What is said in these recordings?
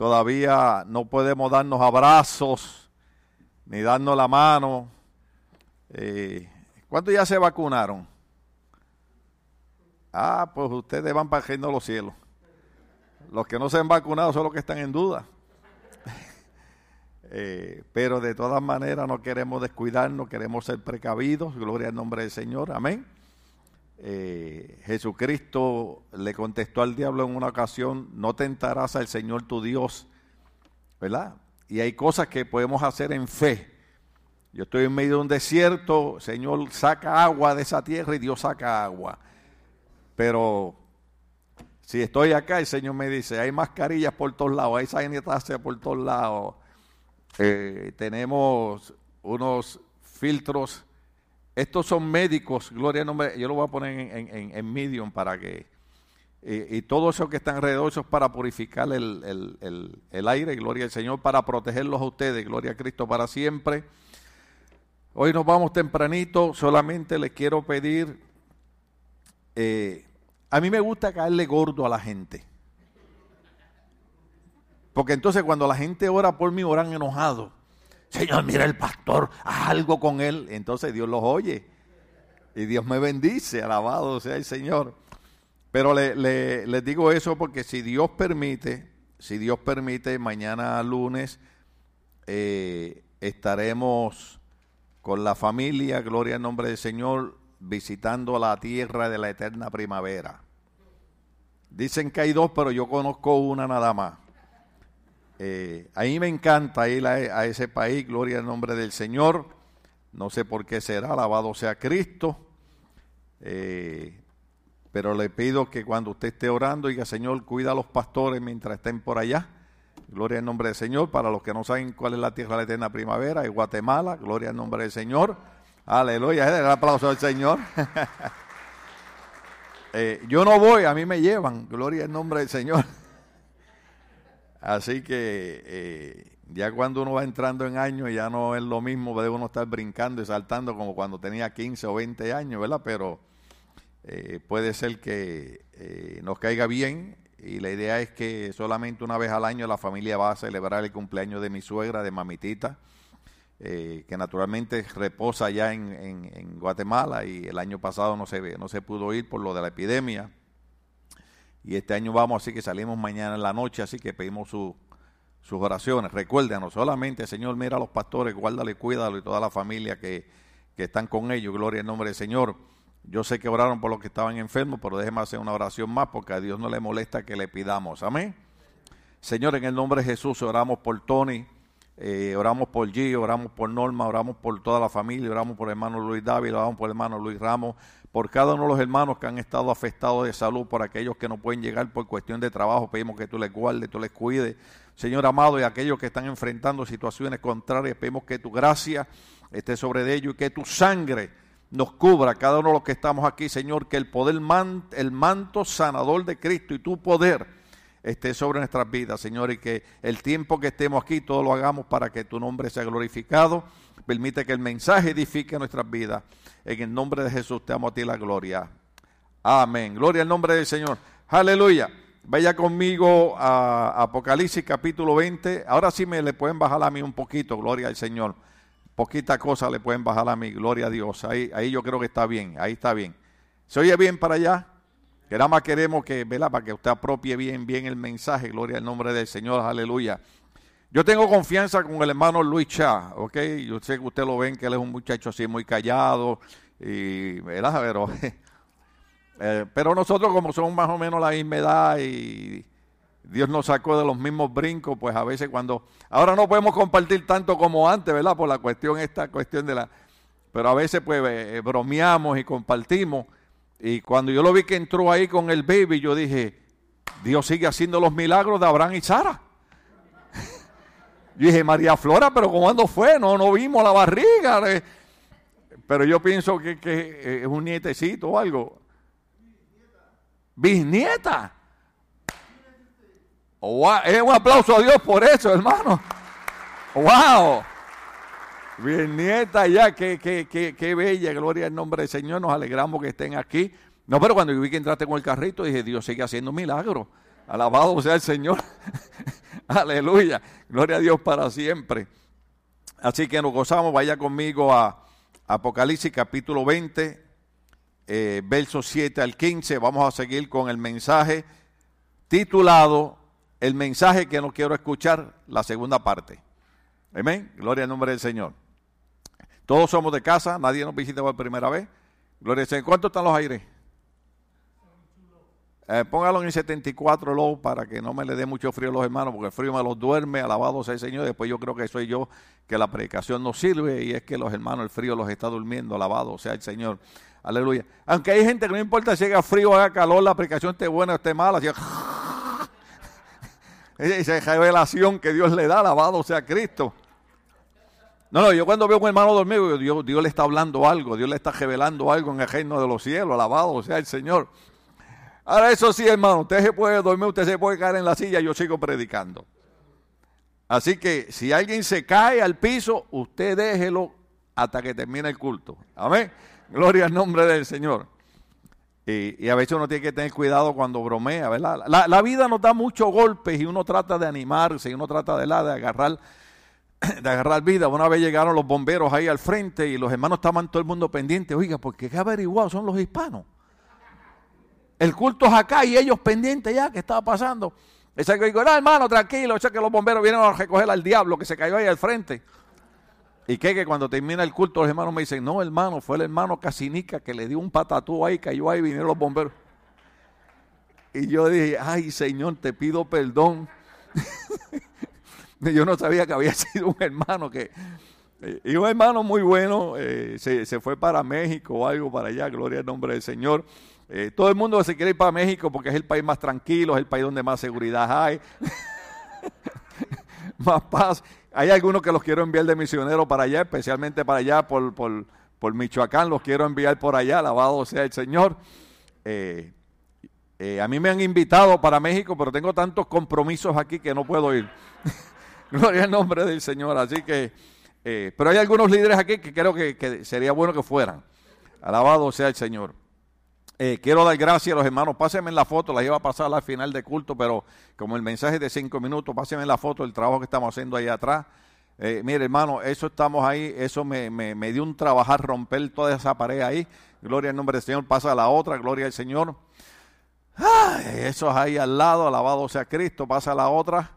todavía no podemos darnos abrazos ni darnos la mano. Eh, ¿Cuántos ya se vacunaron? Ah, pues ustedes van para el los cielos. Los que no se han vacunado son los que están en duda. Eh, pero de todas maneras no queremos descuidarnos, queremos ser precavidos. Gloria al nombre del Señor. Amén. Eh, Jesucristo le contestó al diablo en una ocasión, no tentarás al Señor tu Dios, ¿verdad? Y hay cosas que podemos hacer en fe. Yo estoy en medio de un desierto, Señor saca agua de esa tierra y Dios saca agua. Pero si estoy acá, el Señor me dice, hay mascarillas por todos lados, hay sanitaria por todos lados, eh, tenemos unos filtros. Estos son médicos, gloria al nombre, yo lo voy a poner en, en, medium para que, y todo eso que están alrededor, eso es para purificar el, el, aire, gloria al Señor, para protegerlos a ustedes, gloria a Cristo para siempre. Hoy nos vamos tempranito, solamente les quiero pedir, eh, a mí me gusta caerle gordo a la gente. Porque entonces cuando la gente ora por mí, oran enojado. Señor, mira el pastor, haz algo con él. Entonces Dios los oye. Y Dios me bendice, alabado sea el Señor. Pero le, les digo eso porque si Dios permite, si Dios permite, mañana lunes eh, estaremos con la familia, gloria al nombre del Señor, visitando la tierra de la eterna primavera. Dicen que hay dos, pero yo conozco una nada más. Eh, a mí me encanta ir a, ese país, gloria al nombre del Señor. No sé por qué será, alabado sea Cristo. Eh, pero le pido que cuando usted esté orando, diga, Señor, cuida a los pastores mientras estén por allá. Gloria al nombre del Señor. Para los que no saben cuál es la tierra de la eterna primavera, es Guatemala. Gloria al nombre del Señor. Aleluya. El aplauso al Señor. Eh, yo no voy, a mí me llevan. Gloria al nombre del Señor. Así que eh, ya cuando uno va entrando en años ya no es lo mismo de uno estar brincando y saltando como cuando tenía 15 o 20 años, ¿verdad? Pero eh, puede ser que eh, nos caiga bien y la idea es que solamente una vez al año la familia va a celebrar el cumpleaños de mi suegra, de mamitita, que naturalmente reposa allá en, en, Guatemala y el año pasado no se, no se pudo ir por lo de la epidemia y este año vamos, así que salimos mañana en la noche, así que pedimos sus oraciones. Recuerden, no solamente, Señor, mira a los pastores, guárdale, cuídalo y toda la familia que, están con ellos. Gloria al nombre del Señor. Yo sé que oraron por los que estaban enfermos, pero déjeme hacer una oración más porque a Dios no le molesta que le pidamos. Amén. Señor, en el nombre de Jesús oramos por Tony, eh, oramos por Gio, oramos por Norma, oramos por toda la familia, oramos por el hermano Luis David, oramos por el hermano Luis Ramos, por cada uno de los hermanos que han estado afectados de salud, por aquellos que no pueden llegar por cuestión de trabajo, pedimos que tú les guardes, tú les cuides. Señor amado, y aquellos que están enfrentando situaciones contrarias, pedimos que tu gracia esté sobre ellos y que tu sangre nos cubra, cada uno de los que estamos aquí, Señor, que el poder, el manto sanador de Cristo y tu poder esté sobre nuestras vidas, Señor, y que el tiempo que estemos aquí, todo lo hagamos para que tu nombre sea glorificado. Permite que el mensaje edifique nuestras vidas. En el nombre de Jesús te amo a ti la gloria. Amén. Gloria al nombre del Señor. Aleluya. Vaya conmigo a Apocalipsis capítulo 20. Ahora sí me le pueden bajar a mí un poquito, gloria al Señor. Poquita cosa le pueden bajar a mí, gloria a Dios. Ahí, ahí yo creo que está bien, ahí está bien. ¿Se oye bien para allá? Que nada más queremos que, ¿verdad? Para que usted apropie bien, bien el mensaje, gloria al nombre del Señor, aleluya. Yo tengo confianza con el hermano Luis Cha, ¿ok? Yo sé que usted lo ven, que él es un muchacho así muy callado, y, ¿verdad? Pero, eh, pero nosotros como somos más o menos la misma edad y Dios nos sacó de los mismos brincos, pues a veces cuando... Ahora no podemos compartir tanto como antes, ¿verdad? Por la cuestión esta, cuestión de la... Pero a veces pues eh, bromeamos y compartimos. Y cuando yo lo vi que entró ahí con el baby, yo dije, Dios sigue haciendo los milagros de Abraham y Sara. Yo dije, María Flora, pero ¿cuándo fue? No, no vimos la barriga. Pero yo pienso que, es un nietecito o algo. Bisnieta. Es un aplauso a Dios por eso, hermano. ¡Wow! Bisnieta ya, qué, qué, qué, qué bella, gloria al nombre del Señor. Nos alegramos que estén aquí. No, pero cuando yo vi que entraste con el carrito, dije, Dios sigue haciendo milagros. Alabado sea el Señor. Aleluya. Gloria a Dios para siempre. Así que nos gozamos. Vaya conmigo a Apocalipsis capítulo 20, eh, versos 7 al 15. Vamos a seguir con el mensaje titulado El mensaje que no quiero escuchar, la segunda parte. Amén. Gloria al nombre del Señor. Todos somos de casa, nadie nos visita por primera vez. Gloria al Señor. ¿Cuántos están los aires? Eh, póngalo en 74 low para que no me le dé mucho frío a los hermanos, porque el frío me los duerme, alabado sea el Señor. Después yo creo que soy yo, que la predicación no sirve y es que los hermanos, el frío los está durmiendo, alabado sea el Señor. Aleluya. Aunque hay gente que no importa si haga frío o haga calor, la predicación esté buena o esté mala. Así, esa revelación que Dios le da, alabado sea Cristo. No, no, yo cuando veo a un hermano dormido, Dios, Dios le está hablando algo, Dios le está revelando algo en el reino de los cielos, alabado sea el Señor. Ahora eso sí, hermano, usted se puede dormir, usted se puede caer en la silla, yo sigo predicando. Así que si alguien se cae al piso, usted déjelo hasta que termine el culto. Amén. Gloria al nombre del Señor. Y, a veces uno tiene que tener cuidado cuando bromea, ¿verdad? La, vida nos da muchos golpes y uno trata de animarse y uno trata de, de agarrar de agarrar vida. Una vez llegaron los bomberos ahí al frente y los hermanos estaban todo el mundo pendiente. Oiga, porque qué averiguado son los hispanos. El culto es acá y ellos pendientes ya, ¿qué estaba pasando? Ese que digo, no, hermano, tranquilo, echa que los bomberos vienen a recoger al diablo que se cayó ahí al frente. Y que, que cuando termina el culto, los hermanos me dicen, no, hermano, fue el hermano Casinica que le dio un patatú ahí, cayó ahí vinieron los bomberos. Y yo dije, ay, Señor, te pido perdón. yo no sabía que había sido un hermano que, y un hermano muy bueno, eh, se, se, fue para México o algo para allá, gloria al nombre del Señor. Eh, todo el mundo se quiere ir para México porque es el país más tranquilo, es el país donde más seguridad hay, más paz. Hay algunos que los quiero enviar de misionero para allá, especialmente para allá por, por, Michoacán, los quiero enviar por allá, alabado sea el Señor. Eh, eh, a mí me han invitado para México, pero tengo tantos compromisos aquí que no puedo ir. Gloria al nombre del Señor. Así que, pero hay algunos líderes aquí que creo que, que sería bueno que fueran. Alabado sea el Señor. Eh, quiero dar gracias a los hermanos. Pásenme en la foto, la iba a pasar al final de culto, pero como el mensaje es de cinco minutos, pásenme en la foto del trabajo que estamos haciendo ahí atrás. Eh, mire, hermano, eso estamos ahí, eso me, me, dio un trabajar romper toda esa pared ahí. Gloria al nombre del Señor, pasa a la otra, gloria al Señor. eso es ahí al lado, alabado sea Cristo, pasa a la otra.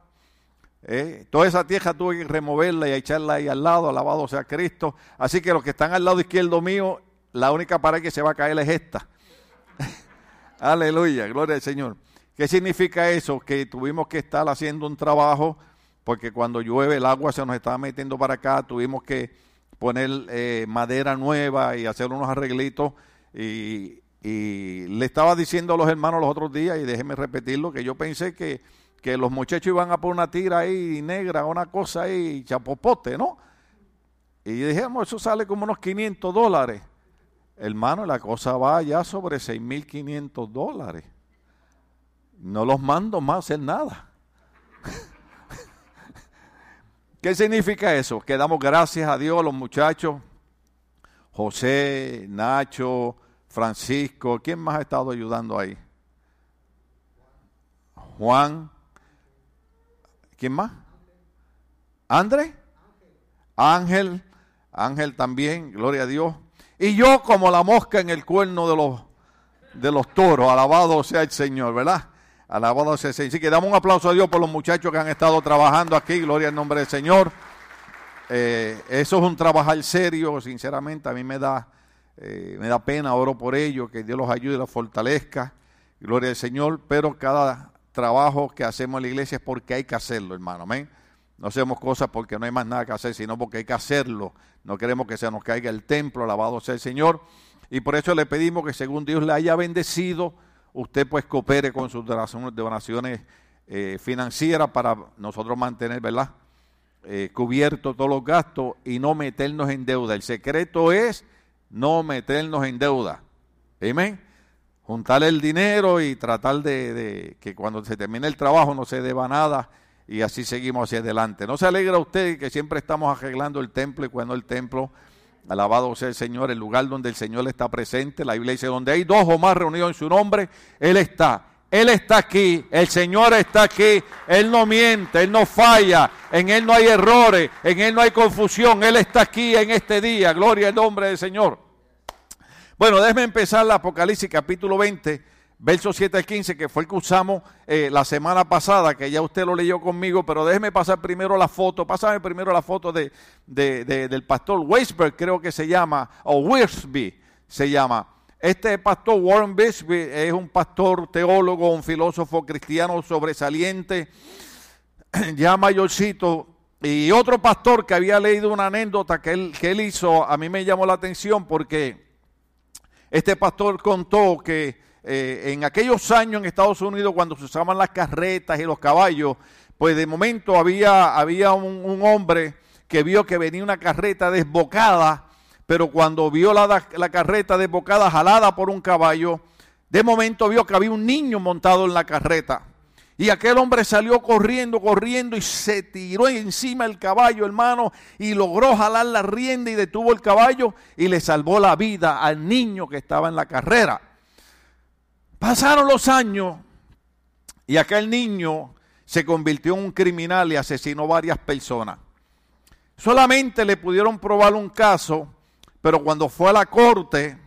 Eh, toda esa tierra tuve que removerla y echarla ahí al lado, alabado sea Cristo. Así que los que están al lado izquierdo mío, la única pared que se va a caer es esta. Aleluya, gloria al Señor. ¿Qué significa eso? Que tuvimos que estar haciendo un trabajo porque cuando llueve el agua se nos estaba metiendo para acá, tuvimos que poner eh, madera nueva y hacer unos arreglitos y, le estaba diciendo a los hermanos los otros días, y déjenme repetirlo, que yo pensé que, que los muchachos iban a poner una tira ahí negra, una cosa ahí, chapopote, ¿no? Y dijimos, eso sale como unos 500 dólares. Hermano, la cosa va ya sobre 6.500 dólares. No los mando más a hacer nada. ¿Qué significa eso? Que damos gracias a Dios los muchachos. José, Nacho, Francisco. ¿Quién más ha estado ayudando ahí? Juan. ¿Quién más? ¿André? Ángel. Ángel también, gloria a Dios. Y yo como la mosca en el cuerno de los, de los toros. Alabado sea el Señor, ¿verdad? Alabado sea el Señor. Así que damos un aplauso a Dios por los muchachos que han estado trabajando aquí. Gloria al nombre del Señor. Eh, eso es un trabajar serio, sinceramente. A mí me da, eh, me da pena, oro por ellos, que Dios los ayude y los fortalezca. Gloria al Señor. Pero cada trabajo que hacemos en la iglesia es porque hay que hacerlo, hermano. Amén. No hacemos cosas porque no hay más nada que hacer, sino porque hay que hacerlo. No queremos que se nos caiga el templo, alabado sea el Señor. Y por eso le pedimos que según Dios le haya bendecido, usted pues coopere con sus donaciones eh, financieras para nosotros mantener, ¿verdad? Eh, cubierto todos los gastos y no meternos en deuda. El secreto es no meternos en deuda. Amén. Juntar el dinero y tratar de, de que cuando se termine el trabajo no se deba nada y así seguimos hacia adelante. ¿No se alegra usted que siempre estamos arreglando el templo y cuando el templo, alabado sea el Señor, el lugar donde el Señor está presente, la Biblia dice, donde hay dos o más reunidos en su nombre, Él está. Él está aquí, el Señor está aquí, Él no miente, Él no falla, en Él no hay errores, en Él no hay confusión, Él está aquí en este día, gloria al nombre del Señor. Bueno, déjeme empezar la Apocalipsis capítulo 20, verso 7 al 15, que fue el que usamos eh, la semana pasada, que ya usted lo leyó conmigo, pero déjeme pasar primero la foto, pásame primero la foto de, del pastor Weisberg, creo que se llama, o Wiersby se llama. Este pastor Warren Bishby es un pastor teólogo, un filósofo cristiano sobresaliente, ya mayorcito. Y otro pastor que había leído una anécdota que él, que él hizo, a mí me llamó la atención porque este pastor contó que eh, en aquellos años en Estados Unidos, cuando se usaban las carretas y los caballos, pues de momento había, había un, hombre que vio que venía una carreta desbocada pero cuando vio la, la carreta desbocada jalada por un caballo, de momento vio que había un niño montado en la carreta. Y aquel hombre salió corriendo, corriendo y se tiró encima del caballo, hermano, y logró jalar la rienda y detuvo el caballo y le salvó la vida al niño que estaba en la carrera. Pasaron los años y aquel niño se convirtió en un criminal y asesinó varias personas. Solamente le pudieron probar un caso pero cuando fue a la corte,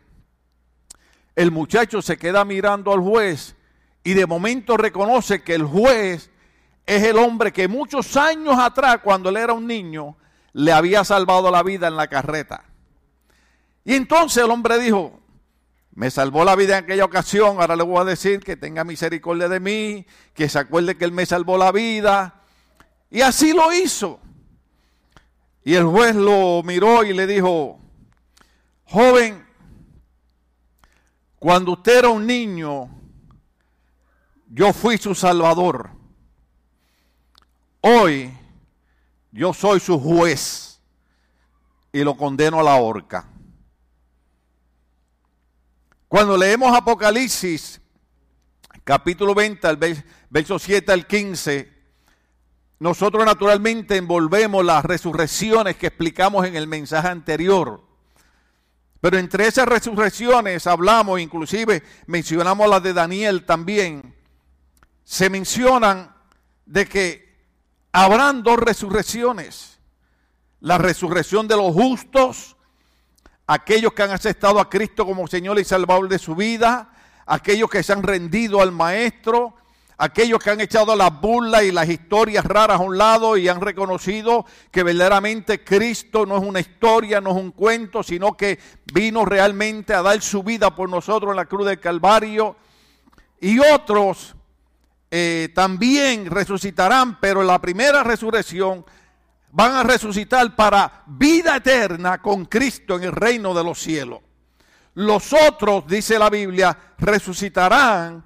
el muchacho se queda mirando al juez y de momento reconoce que el juez es el hombre que muchos años atrás, cuando él era un niño, le había salvado la vida en la carreta. Y entonces el hombre dijo, me salvó la vida en aquella ocasión, ahora le voy a decir que tenga misericordia de mí, que se acuerde que él me salvó la vida. Y así lo hizo. Y el juez lo miró y le dijo, Joven, cuando usted era un niño, yo fui su salvador. Hoy yo soy su juez y lo condeno a la horca. Cuando leemos Apocalipsis, capítulo 20, verso 7 al 15, nosotros naturalmente envolvemos las resurrecciones que explicamos en el mensaje anterior. Pero entre esas resurrecciones hablamos, inclusive mencionamos las de Daniel también, se mencionan de que habrán dos resurrecciones. La resurrección de los justos, aquellos que han aceptado a Cristo como Señor y Salvador de su vida, aquellos que se han rendido al Maestro, aquellos que han echado las burlas y las historias raras a un lado y han reconocido que verdaderamente Cristo no es una historia, no es un cuento, sino que vino realmente a dar su vida por nosotros en la cruz del Calvario. Y otros eh, también resucitarán, pero en la primera resurrección van a resucitar para vida eterna con Cristo en el reino de los cielos. Los otros, dice la Biblia, resucitarán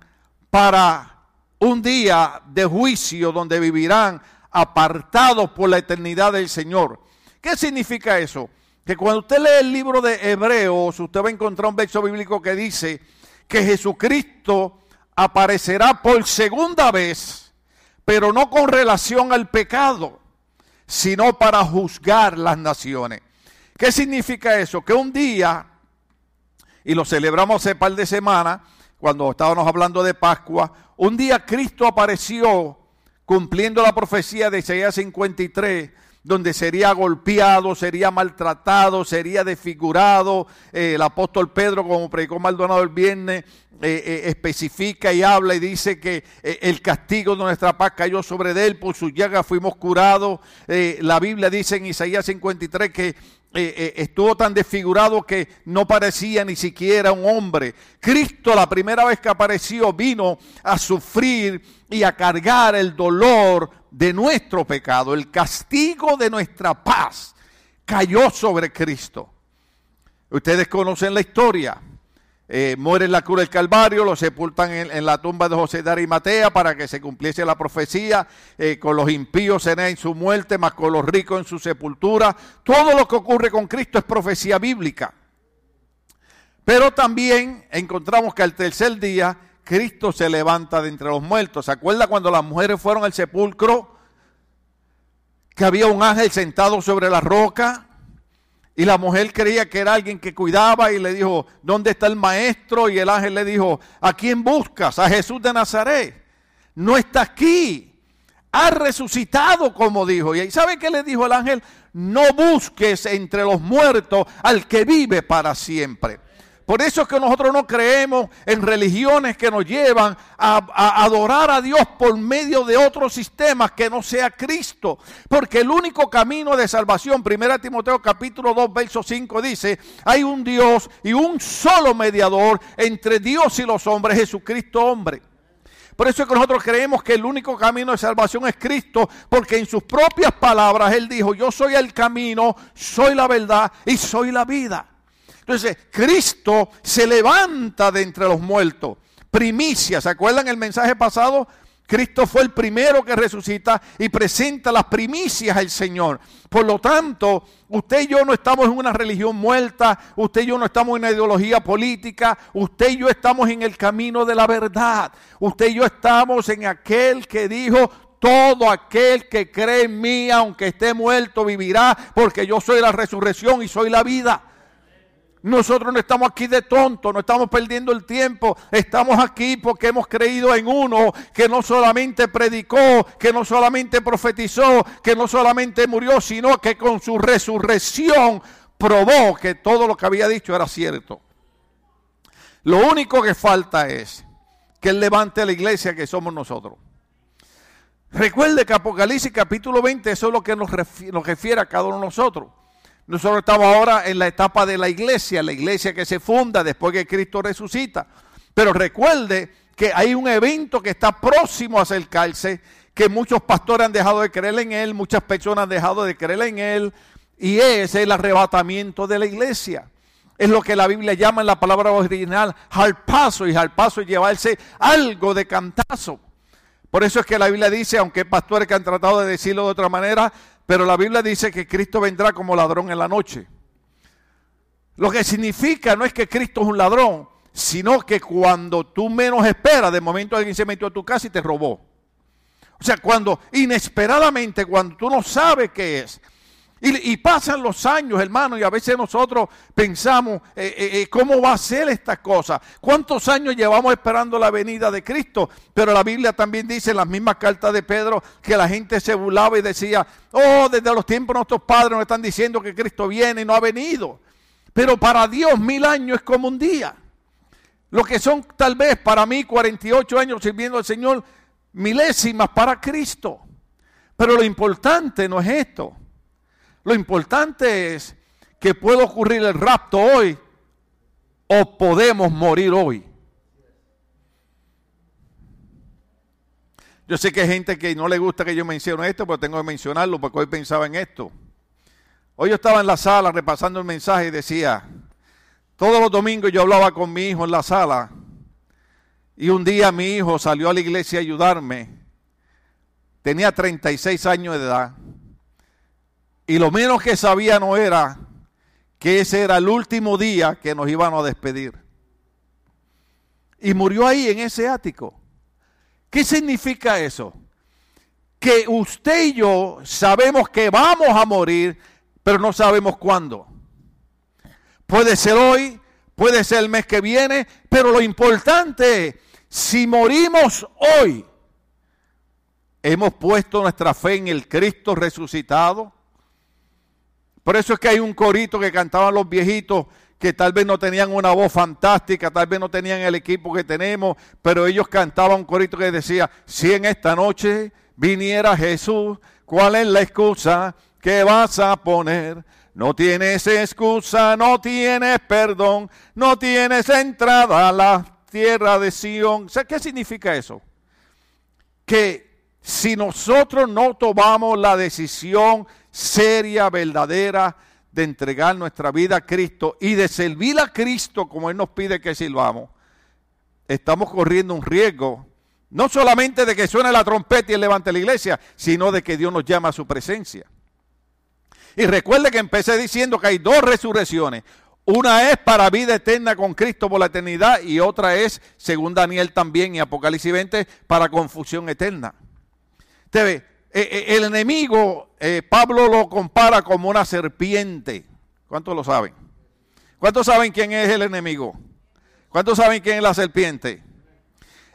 para un día de juicio donde vivirán apartados por la eternidad del Señor. ¿Qué significa eso? Que cuando usted lee el libro de Hebreos, usted va a encontrar un verso bíblico que dice que Jesucristo aparecerá por segunda vez, pero no con relación al pecado, sino para juzgar las naciones. ¿Qué significa eso? Que un día, y lo celebramos hace par de semanas, cuando estábamos hablando de Pascua, un día Cristo apareció cumpliendo la profecía de Isaías 53, donde sería golpeado, sería maltratado, sería desfigurado. Eh, el apóstol Pedro, como predicó Maldonado el viernes, eh, eh, especifica y habla y dice que el castigo de nuestra paz cayó sobre él, por su llaga fuimos curados. la Biblia dice en Isaías 53 que eh, eh, estuvo tan desfigurado que no parecía ni siquiera un hombre. Cristo la primera vez que apareció vino a sufrir y a cargar el dolor de nuestro pecado. El castigo de nuestra paz cayó sobre Cristo. Ustedes conocen la historia. Eh, muere en la cruz del Calvario, lo sepultan en, la tumba de José de Arimatea para que se cumpliese la profecía, eh, con los impíos en su muerte, más con los ricos en su sepultura. Todo lo que ocurre con Cristo es profecía bíblica. Pero también encontramos que al tercer día Cristo se levanta de entre los muertos. ¿Se acuerda cuando las mujeres fueron al sepulcro? Que había un ángel sentado sobre la roca Y la mujer creía que era alguien que cuidaba y le dijo, ¿dónde está el maestro? Y el ángel le dijo, ¿a quién buscas? A Jesús de Nazaret. No está aquí. Ha resucitado, como dijo. Y sabe qué le dijo el ángel? No busques entre los muertos al que vive para siempre. Por eso es que nosotros no creemos en religiones que nos llevan a, adorar a Dios por medio de otros sistemas que no sea Cristo. Porque el único camino de salvación, 1 Timoteo capítulo 2, verso 5 dice, hay un Dios y un solo mediador entre Dios y los hombres, Jesucristo hombre. Por eso es que nosotros creemos que el único camino de salvación es Cristo, porque en sus propias palabras Él dijo, yo soy el camino, soy la verdad y soy la vida. Entonces, Cristo se levanta de entre los muertos. Primicia, ¿se acuerdan el mensaje pasado? Cristo fue el primero que resucita y presenta las primicias al Señor. Por lo tanto, usted y yo no estamos en una religión muerta, usted y yo no estamos en una ideología política, usted y yo estamos en el camino de la verdad. Usted y yo estamos en aquel que dijo, todo aquel que cree en mí, aunque esté muerto, vivirá, porque yo soy la resurrección y soy la vida. Nosotros no estamos aquí de tonto, no estamos perdiendo el tiempo. Estamos aquí porque hemos creído en uno que no solamente predicó, que no solamente profetizó, que no solamente murió, sino que con su resurrección probó que todo lo que había dicho era cierto. Lo único que falta es que Él levante la iglesia que somos nosotros. Recuerde que Apocalipsis capítulo 20, eso es lo que nos refiere a cada uno de nosotros. Nosotros estamos ahora en la etapa de la iglesia, la iglesia que se funda después que Cristo resucita. Pero recuerde que hay un evento que está próximo a acercarse, que muchos pastores han dejado de creer en él, muchas personas han dejado de creer en él, y es el arrebatamiento de la iglesia. Es lo que la Biblia llama en la palabra original paso y paso es llevarse algo de cantazo. Por eso es que la Biblia dice, aunque pastores que han tratado de decirlo de otra manera, pero la Biblia dice que Cristo vendrá como ladrón en la noche. Lo que significa no es que Cristo es un ladrón, sino que cuando tú menos esperas, de momento alguien se metió a tu casa y te robó. O sea, cuando inesperadamente, cuando tú no sabes qué es, y, pasan los años, hermano, y a veces nosotros pensamos, eh, eh, eh, ¿cómo va a ser esta cosa? ¿Cuántos años llevamos esperando la venida de Cristo? Pero la Biblia también dice en las mismas cartas de Pedro que la gente se burlaba y decía, oh, desde los tiempos nuestros padres nos están diciendo que Cristo viene y no ha venido. Pero para Dios mil años es como un día. Lo que son tal vez para mí 48 años sirviendo al Señor, milésimas para Cristo. Pero lo importante no es esto. Lo importante es que puede ocurrir el rapto hoy o podemos morir hoy. Yo sé que hay gente que no le gusta que yo mencione esto, pero tengo que mencionarlo porque hoy pensaba en esto. Hoy yo estaba en la sala repasando el mensaje y decía, todos los domingos yo hablaba con mi hijo en la sala y un día mi hijo salió a la iglesia a ayudarme. Tenía 36 años de edad. Y lo menos que sabía no era que ese era el último día que nos iban a despedir. Y murió ahí en ese ático. ¿Qué significa eso? Que usted y yo sabemos que vamos a morir, pero no sabemos cuándo. Puede ser hoy, puede ser el mes que viene, pero lo importante es, si morimos hoy, hemos puesto nuestra fe en el Cristo resucitado, por eso es que hay un corito que cantaban los viejitos que tal vez no tenían una voz fantástica, tal vez no tenían el equipo que tenemos, pero ellos cantaban un corito que decía, si en esta noche viniera Jesús, ¿cuál es la excusa que vas a poner? No tienes excusa, no tienes perdón, no tienes entrada a la tierra de Sión. ¿qué significa eso? Que si nosotros no tomamos la decisión seria, verdadera, de entregar nuestra vida a Cristo y de servir a Cristo como Él nos pide que sirvamos, estamos corriendo un riesgo, no solamente de que suene la trompeta y Él levante la iglesia, sino de que Dios nos llama a su presencia. Y recuerde que empecé diciendo que hay dos resurrecciones. Una es para vida eterna con Cristo por la eternidad y otra es, según Daniel también y Apocalipsis 20, para confusión eterna. Ve, eh, eh, el enemigo, eh, Pablo lo compara como una serpiente, ¿Cuántos lo saben? ¿Cuántos saben quién es el enemigo? ¿Cuántos saben quién es la serpiente?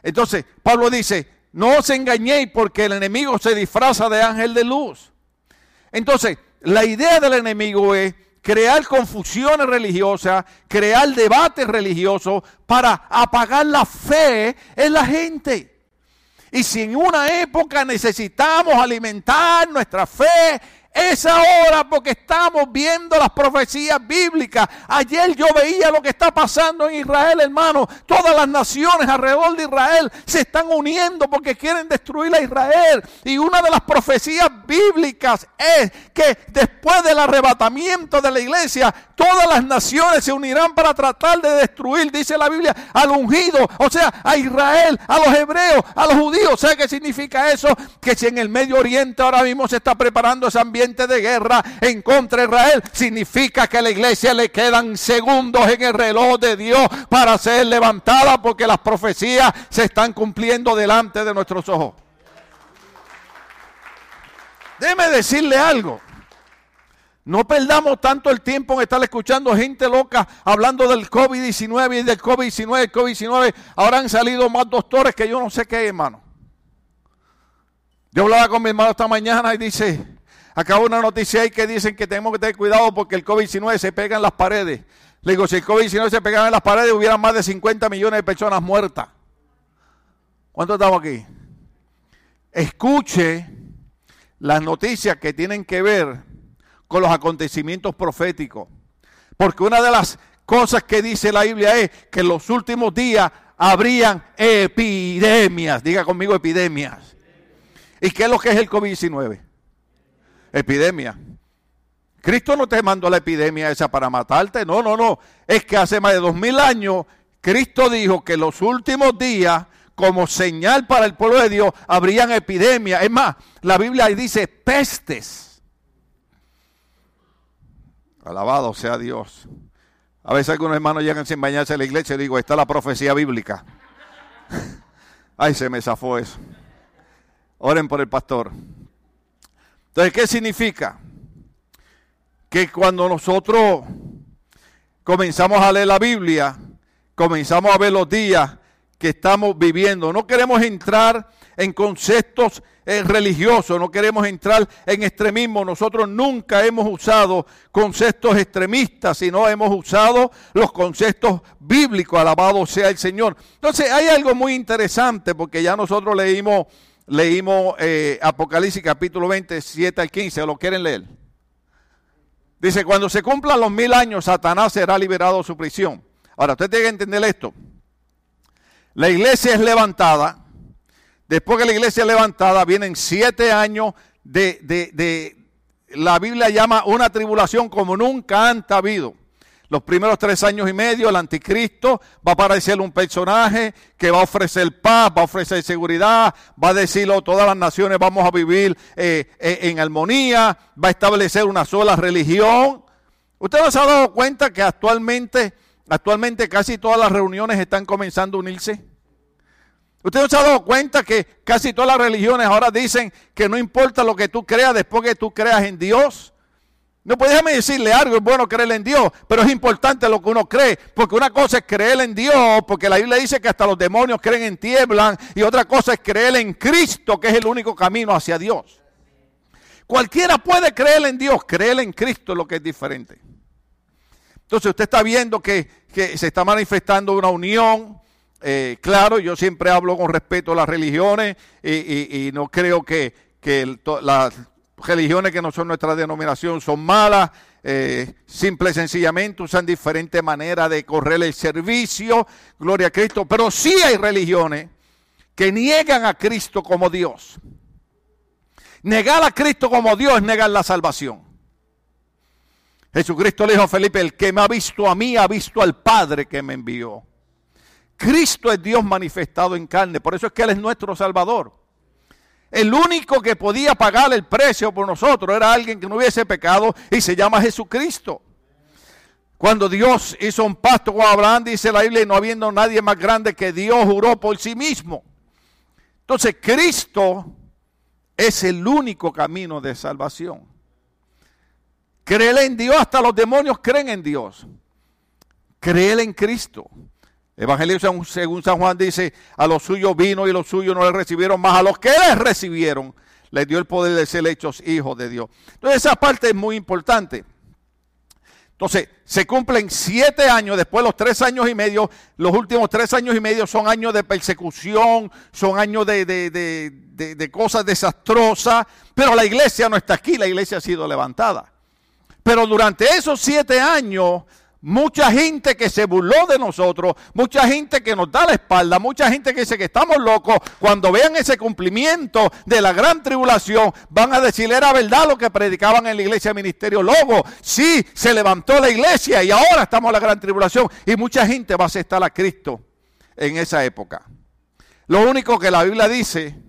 Entonces, Pablo dice, no os engañéis porque el enemigo se disfraza de ángel de luz. Entonces, la idea del enemigo es crear confusiones religiosas, crear debates religiosos para apagar la fe en la gente. Y si en una época necesitamos alimentar nuestra fe es ahora porque estamos viendo las profecías bíblicas. Ayer yo veía lo que está pasando en Israel, hermano. Todas las naciones alrededor de Israel se están uniendo porque quieren destruir a Israel. Y una de las profecías bíblicas es que después del arrebatamiento de la iglesia, todas las naciones se unirán para tratar de destruir, dice la Biblia, al ungido, o sea, a Israel, a los hebreos, a los judíos. ¿Sabe qué significa eso? Que si en el Medio Oriente ahora mismo se está preparando ese ambiente, de guerra en contra de Israel, significa que a la iglesia le quedan segundos en el reloj de Dios para ser levantada porque las profecías se están cumpliendo delante de nuestros ojos. Déjeme decirle algo. No perdamos tanto el tiempo en estar escuchando gente loca hablando del COVID-19 y del COVID-19, el COVID-19. Ahora han salido más doctores que yo no sé qué, hermano. Yo hablaba con mi hermano esta mañana y dice, Acabo una noticia ahí que dicen que tenemos que tener cuidado porque el COVID-19 se pega en las paredes. Le digo, si el COVID-19 se pegaba en las paredes, hubiera más de 50 millones de personas muertas. ¿Cuántos estamos aquí? Escuche las noticias que tienen que ver con los acontecimientos proféticos. Porque una de las cosas que dice la Biblia es que en los últimos días habrían epidemias. Diga conmigo epidemias. ¿Y qué es lo que es el COVID-19? Epidemia. Cristo no te mandó la epidemia esa para matarte, no, no, no. Es que hace más de dos mil años Cristo dijo que los últimos días, como señal para el pueblo de Dios, habrían epidemias. Es más, la Biblia dice pestes. Alabado sea Dios. A veces algunos hermanos llegan sin bañarse a la iglesia y digo, está la profecía bíblica. Ay, se me zafó eso. Oren por el pastor. Entonces, ¿qué significa? Que cuando nosotros comenzamos a leer la Biblia, comenzamos a ver los días que estamos viviendo. No queremos entrar en conceptos eh, religiosos, no queremos entrar en extremismo. Nosotros nunca hemos usado conceptos extremistas, sino hemos usado los conceptos bíblicos. Alabado sea el Señor. Entonces hay algo muy interesante porque ya nosotros leímos leímos eh, Apocalipsis capítulo 27 al 15, ¿lo quieren leer? Dice, cuando se cumplan los mil años, Satanás será liberado de su prisión. Ahora, usted tiene que entender esto. La iglesia es levantada. Después que la iglesia es levantada, vienen siete años de, de, de la Biblia llama una tribulación como nunca antes ha habido. Los primeros tres años y medio, el anticristo va a aparecer un personaje que va a ofrecer paz, va a ofrecer seguridad, va a decirlo, todas las naciones vamos a vivir eh, eh, en armonía, va a establecer una sola religión. ¿Usted no se ha dado cuenta que actualmente, actualmente casi todas las reuniones están comenzando a unirse? ¿Usted no se ha dado cuenta que casi todas las religiones ahora dicen que no importa lo que tú creas después que tú creas en Dios? No, pues déjame decirle algo, es bueno creer en Dios, pero es importante lo que uno cree, porque una cosa es creer en Dios, porque la Biblia dice que hasta los demonios creen en tieblan, y otra cosa es creer en Cristo, que es el único camino hacia Dios. Cualquiera puede creer en Dios, creer en Cristo es lo que es diferente. Entonces usted está viendo que, se está manifestando una unión, eh, claro, yo siempre hablo con respeto a las religiones y, no creo que, que la, religiones que no son nuestra denominación son malas, eh, simple y sencillamente usan diferentes maneras de correr el servicio, gloria a Cristo, pero sí hay religiones que niegan a Cristo como Dios. Negar a Cristo como Dios es negar la salvación. Jesucristo le dijo a Felipe, el que me ha visto a mí ha visto al Padre que me envió. Cristo es Dios manifestado en carne, por eso es que Él es nuestro Salvador. El único que podía pagar el precio por nosotros era alguien que no hubiese pecado y se llama Jesucristo. Cuando Dios hizo un pacto con Abraham, dice la Biblia, no habiendo nadie más grande que Dios juró por sí mismo. Entonces Cristo es el único camino de salvación. Creer en Dios, hasta los demonios creen en Dios. Creer en Cristo. Evangelio según San Juan dice, a los suyos vino y los suyos no le recibieron, más a los que les recibieron, les dio el poder de ser hechos hijos de Dios. Entonces esa parte es muy importante. Entonces, se cumplen siete años, después los tres años y medio, los últimos tres años y medio son años de persecución, son años de, de, de, de, cosas desastrosas, pero la iglesia no está aquí, la iglesia ha sido levantada. Pero durante esos siete años Mucha gente que se burló de nosotros, mucha gente que nos da la espalda, mucha gente que dice que estamos locos, cuando vean ese cumplimiento de la gran tribulación, van a decir, era verdad lo que predicaban en la iglesia Ministerio Lobo. Sí, se levantó la iglesia y ahora estamos en la gran tribulación. Y mucha gente va a aceptar a Cristo en esa época. Lo único que la Biblia dice,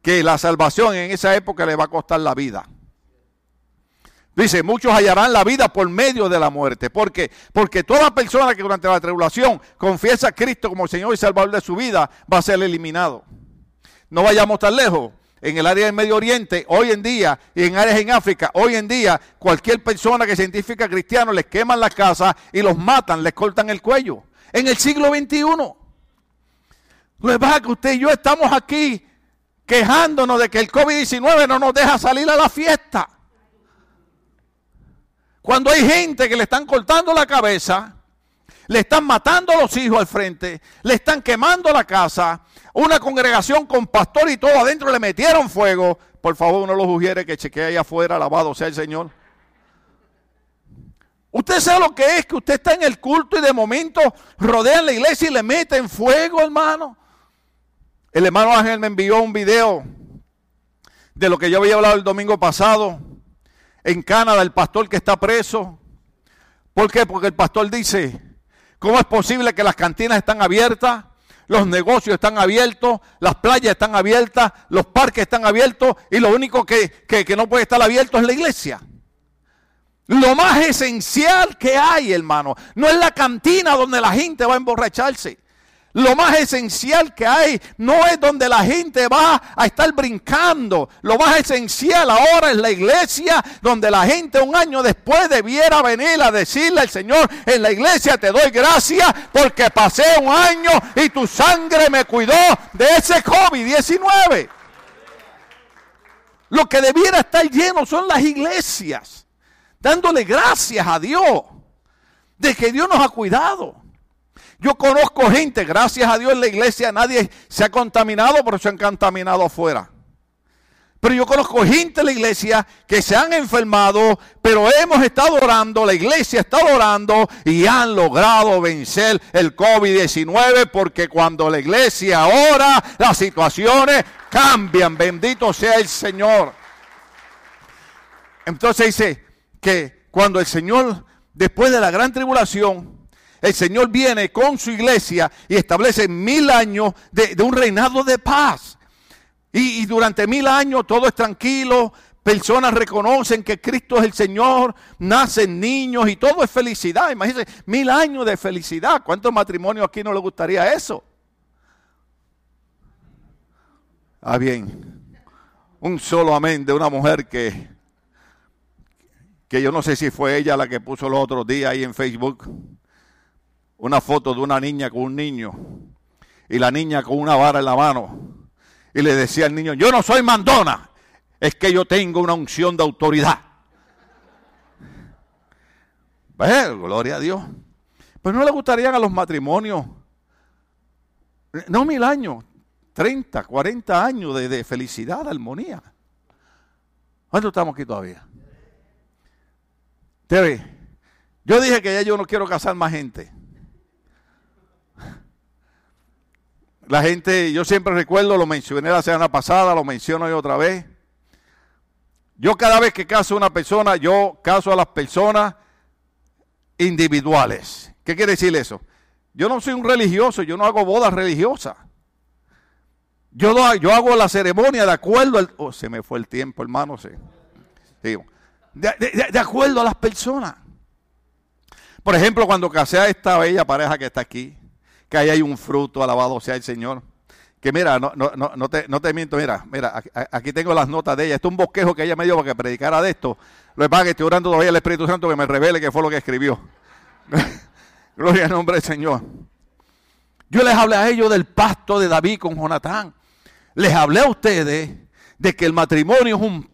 que la salvación en esa época le va a costar la vida. Dice, muchos hallarán la vida por medio de la muerte. ¿Por qué? Porque toda persona que durante la tribulación confiesa a Cristo como Señor y Salvador de su vida va a ser eliminado. No vayamos tan lejos. En el área del Medio Oriente, hoy en día, y en áreas en África, hoy en día, cualquier persona que se identifica cristiano les queman la casa y los matan, les cortan el cuello. En el siglo XXI. Lo que pasa que usted y yo estamos aquí quejándonos de que el COVID-19 no nos deja salir a la fiesta. Cuando hay gente que le están cortando la cabeza, le están matando a los hijos al frente, le están quemando la casa, una congregación con pastor y todo adentro le metieron fuego. Por favor, uno lo sugiere que chequee ahí afuera, alabado sea el Señor. Usted sabe lo que es que usted está en el culto y de momento rodean la iglesia y le meten fuego, hermano. El hermano Ángel me envió un video de lo que yo había hablado el domingo pasado en Canadá el pastor que está preso. ¿Por qué? Porque el pastor dice, ¿cómo es posible que las cantinas están abiertas? Los negocios están abiertos, las playas están abiertas, los parques están abiertos y lo único que, que no puede estar abierto es la iglesia. Lo más esencial que hay, hermano, no es la cantina donde la gente va a emborracharse. Lo más esencial que hay no es donde la gente va a estar brincando. Lo más esencial ahora es la iglesia donde la gente un año después debiera venir a decirle al Señor, en la iglesia te doy gracias porque pasé un año y tu sangre me cuidó de ese COVID-19. Lo que debiera estar lleno son las iglesias, dándole gracias a Dios de que Dios nos ha cuidado. Yo conozco gente, gracias a Dios en la iglesia nadie se ha contaminado, pero se han contaminado afuera. Pero yo conozco gente en la iglesia que se han enfermado, pero hemos estado orando, la iglesia está orando y han logrado vencer el COVID-19 porque cuando la iglesia ora, las situaciones cambian. Bendito sea el Señor. Entonces dice que cuando el Señor, después de la gran tribulación, el Señor viene con su iglesia y establece mil años de, un reinado de paz. Y, durante mil años todo es tranquilo, personas reconocen que Cristo es el Señor, nacen niños y todo es felicidad. Imagínense, mil años de felicidad. ¿Cuántos matrimonios aquí no le gustaría eso? Ah, bien. Un solo amén de una mujer que, que yo no sé si fue ella la que puso los otros días ahí en Facebook una foto de una niña con un niño y la niña con una vara en la mano y le decía al niño, yo no soy mandona, es que yo tengo una unción de autoridad. Bueno, gloria a Dios. Pues no le gustarían a los matrimonios, no mil años, 30, 40 años de, felicidad, de armonía. ¿Cuánto estamos aquí todavía? Te. Yo dije que ya yo no quiero casar más gente. La gente, yo siempre recuerdo, lo mencioné la semana pasada, lo menciono hoy otra vez. Yo cada vez que caso a una persona, yo caso a las personas individuales. ¿Qué quiere decir eso? Yo no soy un religioso, yo no hago bodas religiosas. Yo, yo hago la ceremonia de acuerdo al... Oh, se me fue el tiempo, hermano. Sí. Digo, de, acuerdo a las personas. Por ejemplo, cuando casé a esta bella pareja que está aquí, que ahí hay un fruto, alabado sea el Señor, que mira, no, no, no, te, no te miento, mira, mira, aquí tengo las notas de ella. Esto es un bosquejo que ella me dio para que predicara de esto. Lo que pasa que estoy orando todavía al Espíritu Santo que me revele qué fue lo que escribió. Gloria al nombre del Señor. Yo les hablé a ellos del pacto de David con Jonatán. Les hablé a ustedes de que el matrimonio es un.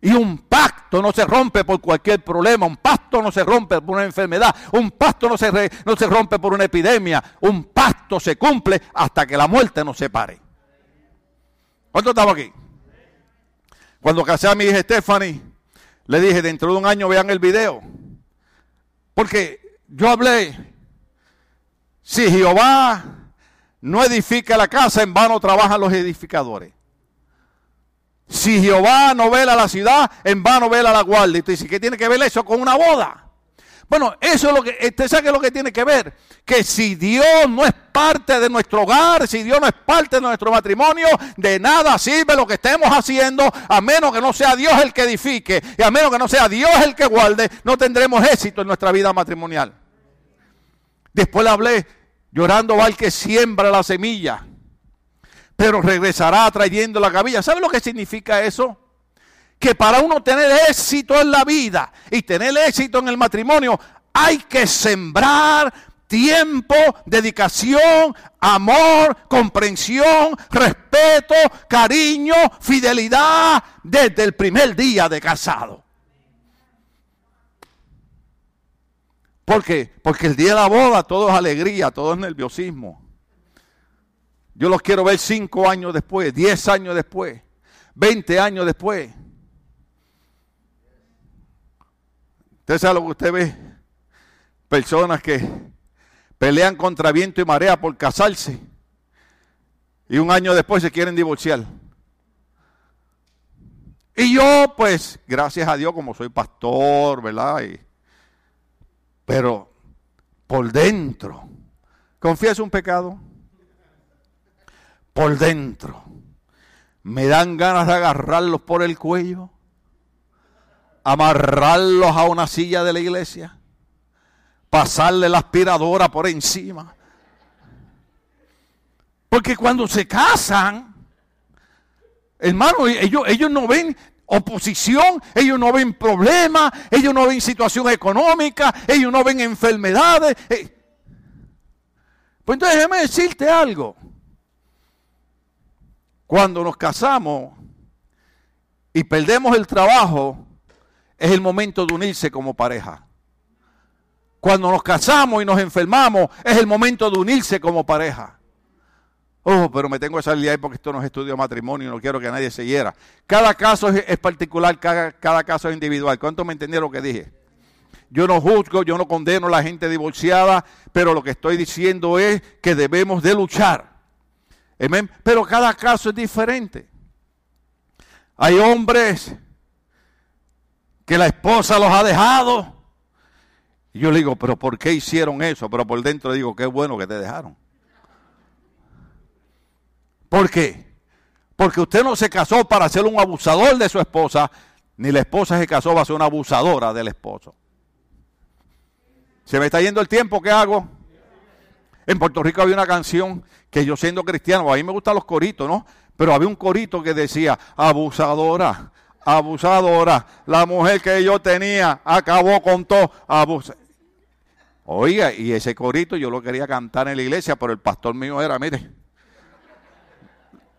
Y un pacto no se rompe por cualquier problema, un pacto no se rompe por una enfermedad, un pacto no se, no se rompe por una epidemia, un pacto se cumple hasta que la muerte nos separe. ¿Cuánto estamos aquí? Cuando casé a mi hija Stephanie, le dije, dentro de un año vean el video. Porque yo hablé, si Jehová no edifica la casa, en vano trabajan los edificadores. Si Jehová no vela la ciudad, en vano vela la guardia. Y tú dices, ¿qué tiene que ver eso con una boda? Bueno, eso es lo que, usted sabe lo que tiene que ver. Que si Dios no es parte de nuestro hogar, si Dios no es parte de nuestro matrimonio, de nada sirve lo que estemos haciendo, a menos que no sea Dios el que edifique, y a menos que no sea Dios el que guarde, no tendremos éxito en nuestra vida matrimonial. Después le hablé, llorando va el que siembra la semilla pero regresará trayendo la cabilla. ¿Sabe lo que significa eso? Que para uno tener éxito en la vida y tener éxito en el matrimonio, hay que sembrar tiempo, dedicación, amor, comprensión, respeto, cariño, fidelidad desde el primer día de casado. ¿Por qué? Porque el día de la boda todo es alegría, todo es nerviosismo. Yo los quiero ver cinco años después, diez años después, veinte años después. Usted sabe lo que usted ve. Personas que pelean contra viento y marea por casarse. Y un año después se quieren divorciar. Y yo, pues, gracias a Dios, como soy pastor, ¿verdad? pero por dentro, confieso un pecado por dentro. Me dan ganas de agarrarlos por el cuello, amarrarlos a una silla de la iglesia, pasarle la aspiradora por encima. Porque cuando se casan, hermano, ellos, ellos no ven oposición, ellos no ven problemas, ellos no ven situación económica, ellos no ven enfermedades. Eh. Pues entonces déjeme decirte algo. Cuando nos casamos y perdemos el trabajo, es el momento de unirse como pareja. Cuando nos casamos y nos enfermamos, es el momento de unirse como pareja. Oh, pero me tengo que salir ahí porque esto no es estudio matrimonio y no quiero que nadie se hiera. Cada caso es, particular, cada, cada, caso es individual. ¿Cuánto me entendieron lo que dije? Yo no juzgo, yo no condeno a la gente divorciada, pero lo que estoy diciendo es que debemos de luchar pero cada caso es diferente. Hay hombres que la esposa los ha dejado. Y yo le digo, pero ¿por qué hicieron eso? Pero por dentro digo, qué bueno que te dejaron. ¿Por qué? Porque usted no se casó para ser un abusador de su esposa, ni la esposa se casó para ser una abusadora del esposo. ¿Se me está yendo el tiempo? ¿Qué hago? En Puerto Rico había una canción que yo siendo cristiano, a mí me gustan los coritos, ¿no? Pero había un corito que decía, abusadora, abusadora, la mujer que yo tenía acabó con todo, Oiga, y ese corito yo lo quería cantar en la iglesia, pero el pastor mío era, mire,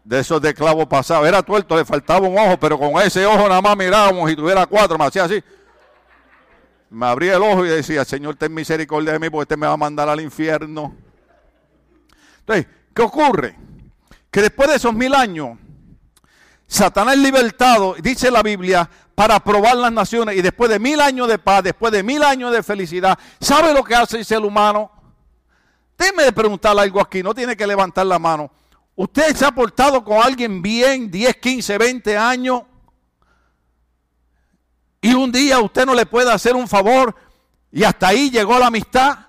de esos de clavo pasado, era tuerto, le faltaba un ojo, pero con ese ojo nada más mirábamos y tuviera cuatro, me hacía así. Me abría el ojo y decía, Señor, ten misericordia de mí porque este me va a mandar al infierno. Entonces, ¿qué ocurre? Que después de esos mil años, Satanás es libertado, dice la Biblia, para probar las naciones. Y después de mil años de paz, después de mil años de felicidad, ¿sabe lo que hace el ser humano? Déjeme de preguntarle algo aquí, no tiene que levantar la mano. ¿Usted se ha portado con alguien bien 10, 15, 20 años? Y un día usted no le puede hacer un favor y hasta ahí llegó la amistad.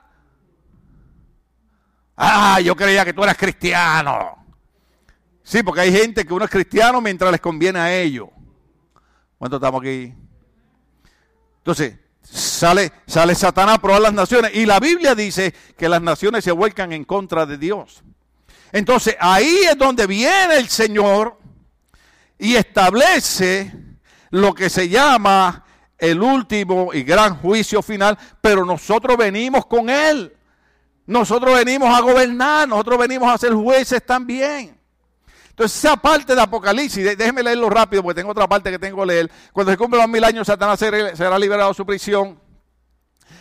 Ah, yo creía que tú eras cristiano. Sí, porque hay gente que uno es cristiano mientras les conviene a ellos. ¿Cuánto estamos aquí? Entonces, sale, sale Satanás a probar las naciones. Y la Biblia dice que las naciones se vuelcan en contra de Dios. Entonces ahí es donde viene el Señor y establece lo que se llama el último y gran juicio final, pero nosotros venimos con Él. Nosotros venimos a gobernar, nosotros venimos a ser jueces también. Entonces, esa parte de Apocalipsis, déjeme leerlo rápido porque tengo otra parte que tengo que leer. Cuando se cumplen los mil años, Satanás será liberado de su prisión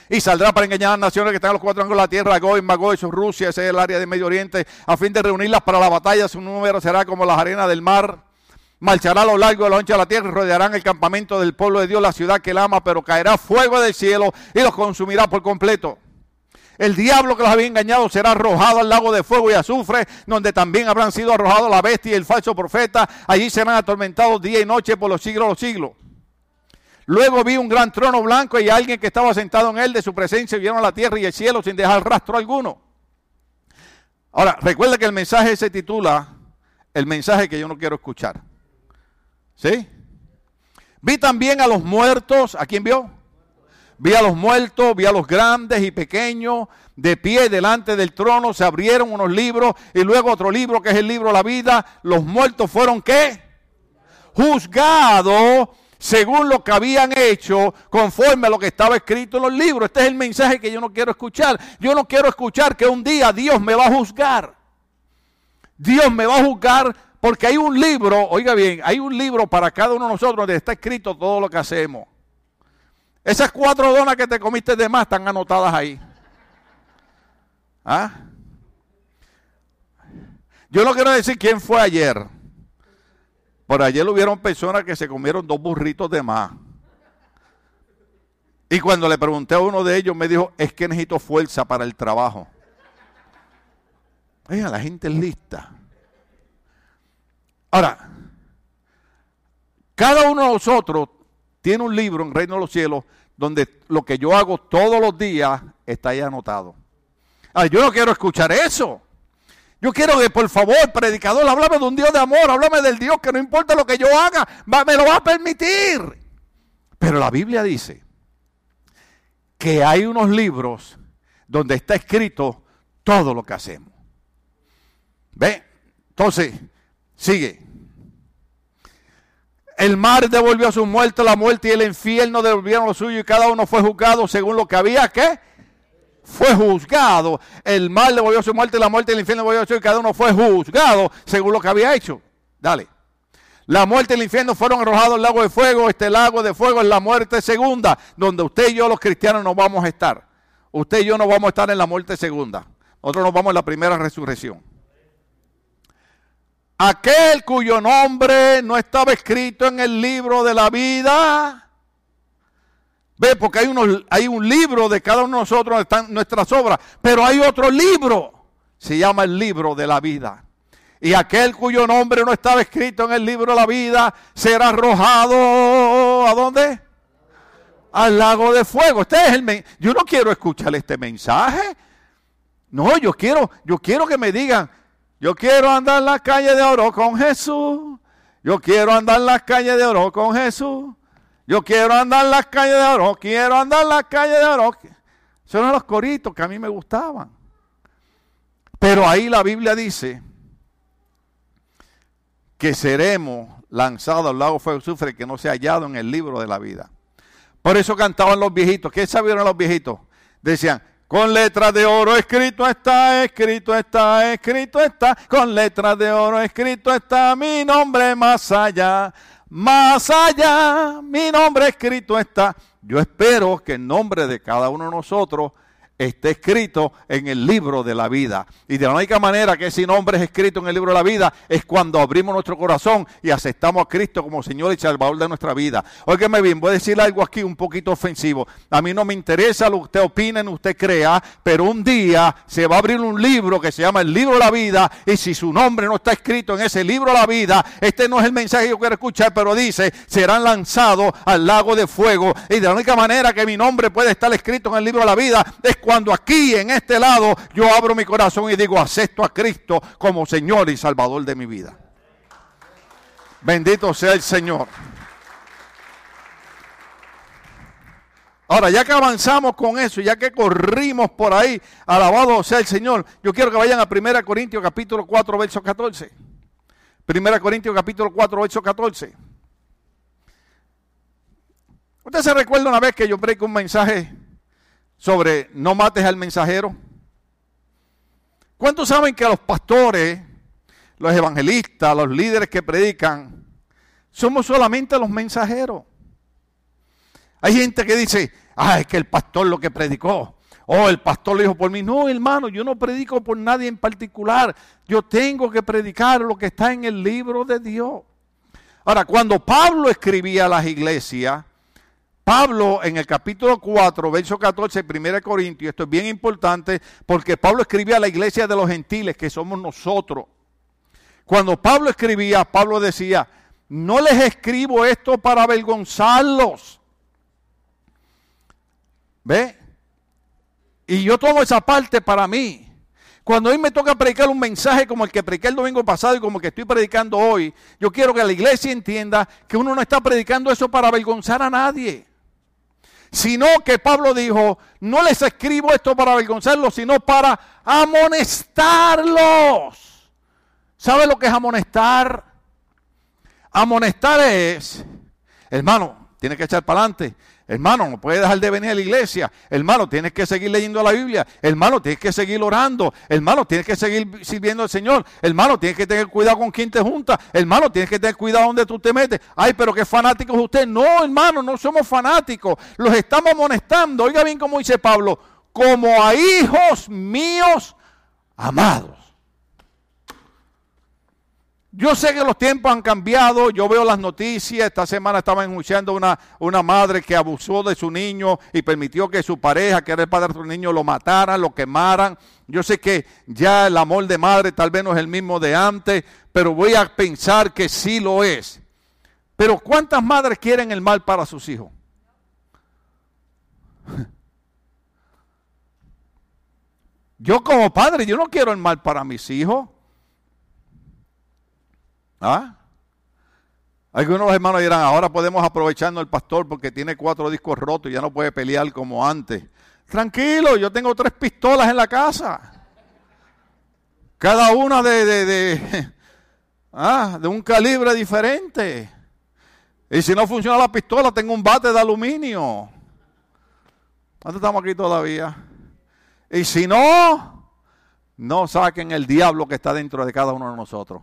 y saldrá para engañar a las naciones que están a los cuatro ángulos de la tierra, Goy, Magoi, Rusia, ese es el área de Medio Oriente, a fin de reunirlas para la batalla. Su número será como las arenas del mar. Marchará a lo largo de la ancha de la tierra y rodearán el campamento del pueblo de Dios, la ciudad que él ama, pero caerá fuego del cielo y los consumirá por completo. El diablo que los había engañado será arrojado al lago de fuego y azufre, donde también habrán sido arrojados la bestia y el falso profeta. Allí serán atormentados día y noche por los siglos de los siglos. Luego vi un gran trono blanco y alguien que estaba sentado en él, de su presencia vieron la tierra y el cielo sin dejar rastro alguno. Ahora, recuerda que el mensaje se titula El mensaje que yo no quiero escuchar. ¿Sí? Vi también a los muertos, ¿a quién vio? Vi a los muertos, vi a los grandes y pequeños de pie delante del trono, se abrieron unos libros y luego otro libro que es el libro de la vida. Los muertos fueron qué? Juzgados según lo que habían hecho, conforme a lo que estaba escrito en los libros. Este es el mensaje que yo no quiero escuchar. Yo no quiero escuchar que un día Dios me va a juzgar. Dios me va a juzgar porque hay un libro, oiga bien, hay un libro para cada uno de nosotros donde está escrito todo lo que hacemos. Esas cuatro donas que te comiste de más están anotadas ahí. ¿Ah? Yo no quiero decir quién fue ayer. Por ayer hubieron personas que se comieron dos burritos de más. Y cuando le pregunté a uno de ellos, me dijo, es que necesito fuerza para el trabajo. Oiga, la gente es lista. Ahora, cada uno de nosotros tiene un libro en Reino de los Cielos donde lo que yo hago todos los días está ahí anotado. Ahora, yo no quiero escuchar eso. Yo quiero que, por favor, predicador, háblame de un Dios de amor, háblame del Dios que no importa lo que yo haga, me lo va a permitir. Pero la Biblia dice que hay unos libros donde está escrito todo lo que hacemos. ¿Ve? Entonces, sigue. El mar devolvió a su muerte, la muerte y el infierno devolvieron lo suyo y cada uno fue juzgado según lo que había que fue juzgado. El mal le volvió a su muerte, la muerte y el infierno le volvió a su y cada uno fue juzgado según lo que había hecho. Dale. La muerte y el infierno fueron arrojados al lago de fuego. Este lago de fuego es la muerte segunda, donde usted y yo los cristianos no vamos a estar. Usted y yo no vamos a estar en la muerte segunda. Nosotros nos vamos en la primera resurrección. Aquel cuyo nombre no estaba escrito en el libro de la vida Ve, porque hay, hay un libro de cada uno de nosotros están nuestras obras, pero hay otro libro, se llama el libro de la vida. Y aquel cuyo nombre no estaba escrito en el libro de la vida será arrojado, ¿a dónde? Al lago de fuego. Este es el yo no quiero escuchar este mensaje. No, yo quiero, yo quiero que me digan, yo quiero andar en las calles de oro con Jesús. Yo quiero andar en las calles de oro con Jesús. Yo quiero andar en las calles de oro, quiero andar en las calles de oro. Son los coritos que a mí me gustaban. Pero ahí la Biblia dice que seremos lanzados al lago fuego sufre que no se ha hallado en el libro de la vida. Por eso cantaban los viejitos. ¿Qué sabían los viejitos? Decían, con letras de oro escrito está, escrito está, escrito está, con letras de oro escrito está mi nombre más allá. Más allá, mi nombre escrito está. Yo espero que el nombre de cada uno de nosotros esté escrito en el libro de la vida. Y de la única manera que ese nombre es escrito en el libro de la vida es cuando abrimos nuestro corazón y aceptamos a Cristo como Señor y Salvador de nuestra vida. Óigame bien, voy a decir algo aquí un poquito ofensivo. A mí no me interesa lo que usted opine, usted crea, pero un día se va a abrir un libro que se llama el libro de la vida y si su nombre no está escrito en ese libro de la vida, este no es el mensaje que yo quiero escuchar, pero dice, serán lanzados al lago de fuego. Y de la única manera que mi nombre puede estar escrito en el libro de la vida es cuando aquí en este lado yo abro mi corazón y digo, acepto a Cristo como Señor y Salvador de mi vida. Bendito sea el Señor. Ahora, ya que avanzamos con eso, ya que corrimos por ahí, alabado sea el Señor, yo quiero que vayan a 1 Corintios capítulo 4, verso 14. 1 Corintios capítulo 4, verso 14. ¿Usted se recuerda una vez que yo predico un mensaje sobre no mates al mensajero? ¿Cuántos saben que los pastores, los evangelistas, los líderes que predican, somos solamente los mensajeros? Hay gente que dice, ah, es que el pastor lo que predicó. Oh, el pastor lo dijo por mí. No, hermano, yo no predico por nadie en particular. Yo tengo que predicar lo que está en el libro de Dios. Ahora, cuando Pablo escribía a las iglesias, Pablo en el capítulo 4, verso 14, 1 Corintios, esto es bien importante porque Pablo escribía a la iglesia de los gentiles, que somos nosotros. Cuando Pablo escribía, Pablo decía, no les escribo esto para avergonzarlos ¿Ve? Y yo tomo esa parte para mí. Cuando hoy me toca predicar un mensaje como el que prediqué el domingo pasado y como el que estoy predicando hoy, yo quiero que la iglesia entienda que uno no está predicando eso para avergonzar a nadie. Sino que Pablo dijo, no les escribo esto para avergonzarlos, sino para amonestarlos. ¿Sabe lo que es amonestar? Amonestar es, hermano, tiene que echar para adelante. Hermano, no puedes dejar de venir a la iglesia. Hermano, tienes que seguir leyendo la Biblia. Hermano, tienes que seguir orando. Hermano, tienes que seguir sirviendo al Señor. Hermano, tienes que tener cuidado con quien te junta. Hermano, tienes que tener cuidado donde tú te metes. Ay, pero qué fanático es usted. No, hermano, no somos fanáticos. Los estamos amonestando. Oiga bien cómo dice Pablo. Como a hijos míos amados. Yo sé que los tiempos han cambiado, yo veo las noticias, esta semana estaba escuchando una, una madre que abusó de su niño y permitió que su pareja, que era el padre de su niño, lo mataran, lo quemaran. Yo sé que ya el amor de madre tal vez no es el mismo de antes, pero voy a pensar que sí lo es. Pero ¿cuántas madres quieren el mal para sus hijos? Yo como padre, yo no quiero el mal para mis hijos. ¿Ah? Algunos hermanos dirán, ahora podemos aprovecharnos el pastor porque tiene cuatro discos rotos y ya no puede pelear como antes. Tranquilo, yo tengo tres pistolas en la casa. Cada una de, ah, un calibre diferente. Y si no funciona la pistola, tengo un bate de aluminio. ¿Cuánto estamos aquí todavía? Y si no, no saquen el diablo que está dentro de cada uno de nosotros.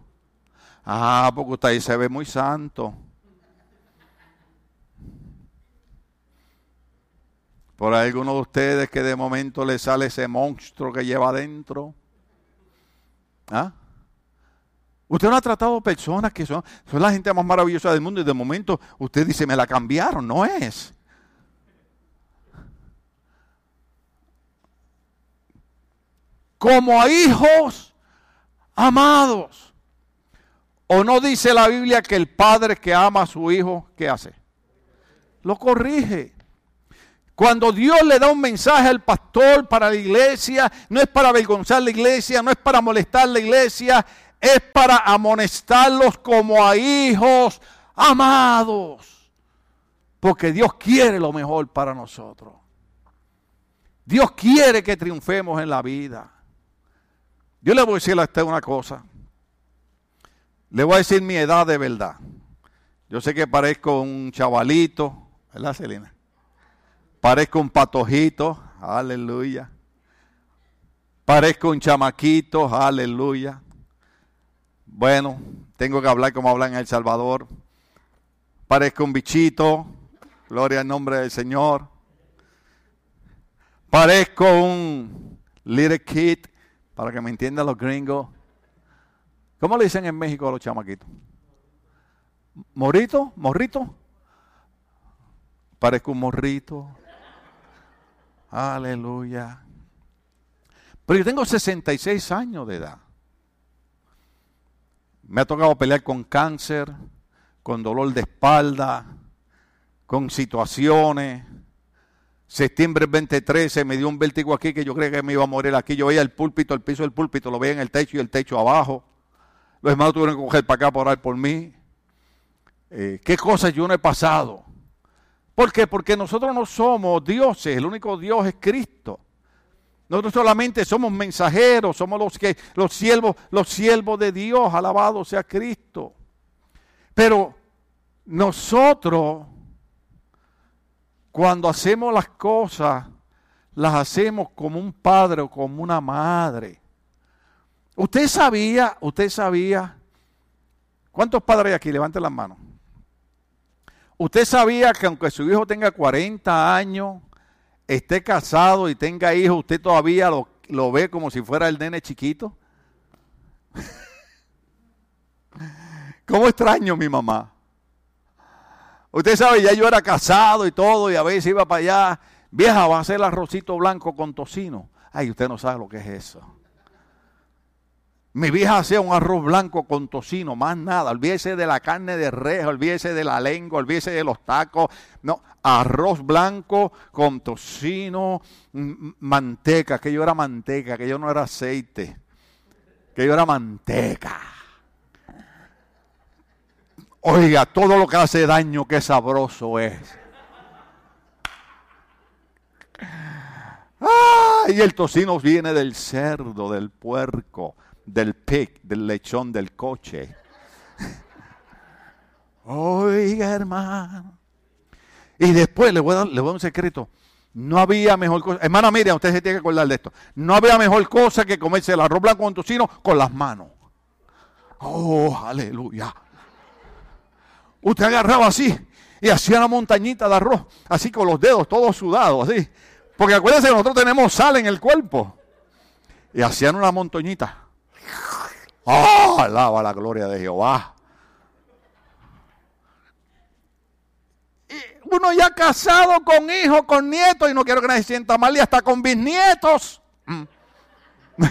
Ah, porque usted ahí se ve muy santo. Por alguno de ustedes que de momento le sale ese monstruo que lleva adentro. ¿Ah? Usted no ha tratado personas que son, son la gente más maravillosa del mundo y de momento usted dice, me la cambiaron. No es. Como a hijos amados. ¿O no dice la Biblia que el padre que ama a su hijo, ¿qué hace? Lo corrige. Cuando Dios le da un mensaje al pastor para la iglesia, no es para avergonzar la iglesia, no es para molestar la iglesia, es para amonestarlos como a hijos amados. Porque Dios quiere lo mejor para nosotros. Dios quiere que triunfemos en la vida. Yo le voy a decir a usted una cosa. Le voy a decir mi edad de verdad. Yo sé que parezco un chavalito, ¿verdad, Celina? Parezco un patojito, aleluya. Parezco un chamaquito, aleluya. Bueno, tengo que hablar como hablan en El Salvador. Parezco un bichito, gloria al nombre del Señor. Parezco un little kid, para que me entiendan los gringos. ¿Cómo le dicen en México a los chamaquitos? ¿Morito? ¿Morrito? Parezco un morrito. Aleluya. Pero yo tengo 66 años de edad. Me ha tocado pelear con cáncer, con dolor de espalda, con situaciones. Septiembre 2013 me dio un vértigo aquí que yo creía que me iba a morir aquí. Yo veía el púlpito, el piso del púlpito, lo veía en el techo y el techo abajo. Los hermanos tuvieron que coger para acá para orar por mí. Eh, ¿Qué cosas yo no he pasado? ¿Por qué? Porque nosotros no somos dioses, el único Dios es Cristo. Nosotros solamente somos mensajeros, somos los que los siervos, los siervos de Dios, alabado sea Cristo. Pero nosotros cuando hacemos las cosas las hacemos como un padre o como una madre. Usted sabía, usted sabía ¿Cuántos padres hay aquí? Levanten las manos. Usted sabía que aunque su hijo tenga 40 años, esté casado y tenga hijos, usted todavía lo, ve como si fuera el nene chiquito. ¿Cómo extraño mi mamá? Usted sabe, ya yo era casado y todo, y a veces iba para allá. Vieja, va a hacer arrocito blanco con tocino. Ay, usted no sabe lo que es eso. Mi vieja hacía un arroz blanco con tocino, más nada. Olvídese de la carne de res, olvídese de la lengua, olvídese de los tacos. No, arroz blanco con tocino, manteca, que yo era manteca, que yo no era aceite, que yo era manteca. Oiga, todo lo que hace daño, qué sabroso es. Ah, y el tocino viene del cerdo, del puerco del pig, del lechón del coche. Oiga, hermano. Y después le voy, a dar, le voy a dar un secreto. No había mejor cosa. Hermana Miriam, usted se tiene que acordar de esto. No había mejor cosa que comerse el arroz blanco con tocino con las manos. Oh, aleluya. Usted agarraba así y hacía una montañita de arroz, así con los dedos todos sudados, así. Porque acuérdense, nosotros tenemos sal en el cuerpo. Y hacían una montañita. ¡Oh! Alaba la gloria de Jehová. Uno ya casado con hijos, con nietos, y no quiero que nadie se sienta mal, y hasta con bisnietos. Mm.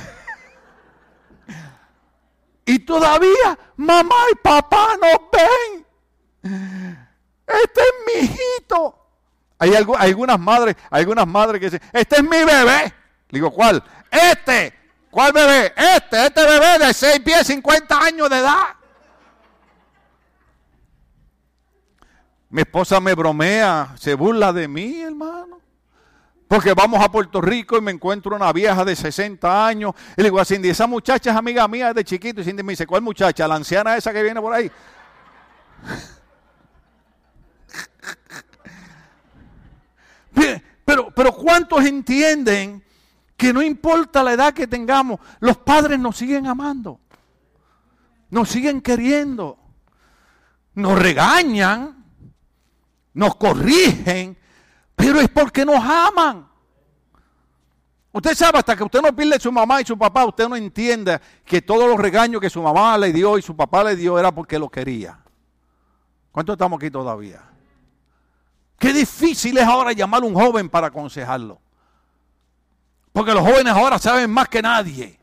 y todavía mamá y papá nos ven. Este es mi hijito. Hay, algunas madres, algunas madres que dicen, este es mi bebé. digo, ¿cuál? Este. ¿Cuál bebé? Este, este bebé de 6 pies, 50 años de edad. Mi esposa me bromea, se burla de mí, hermano. Porque vamos a Puerto Rico y me encuentro una vieja de 60 años. Y le digo a Cindy, esa muchacha es amiga mía de chiquito. Y Cindy me dice, ¿cuál muchacha? La anciana esa que viene por ahí. Pero, pero ¿cuántos entienden que no importa la edad que tengamos, los padres nos siguen amando, nos siguen queriendo, nos regañan, nos corrigen, pero es porque nos aman. Usted sabe, hasta que usted no pide su mamá y su papá, usted no entiende que todos los regaños que su mamá le dio y su papá le dio era porque lo quería. ¿Cuántos estamos aquí todavía? Qué difícil es ahora llamar a un joven para aconsejarlo. Porque los jóvenes ahora saben más que nadie.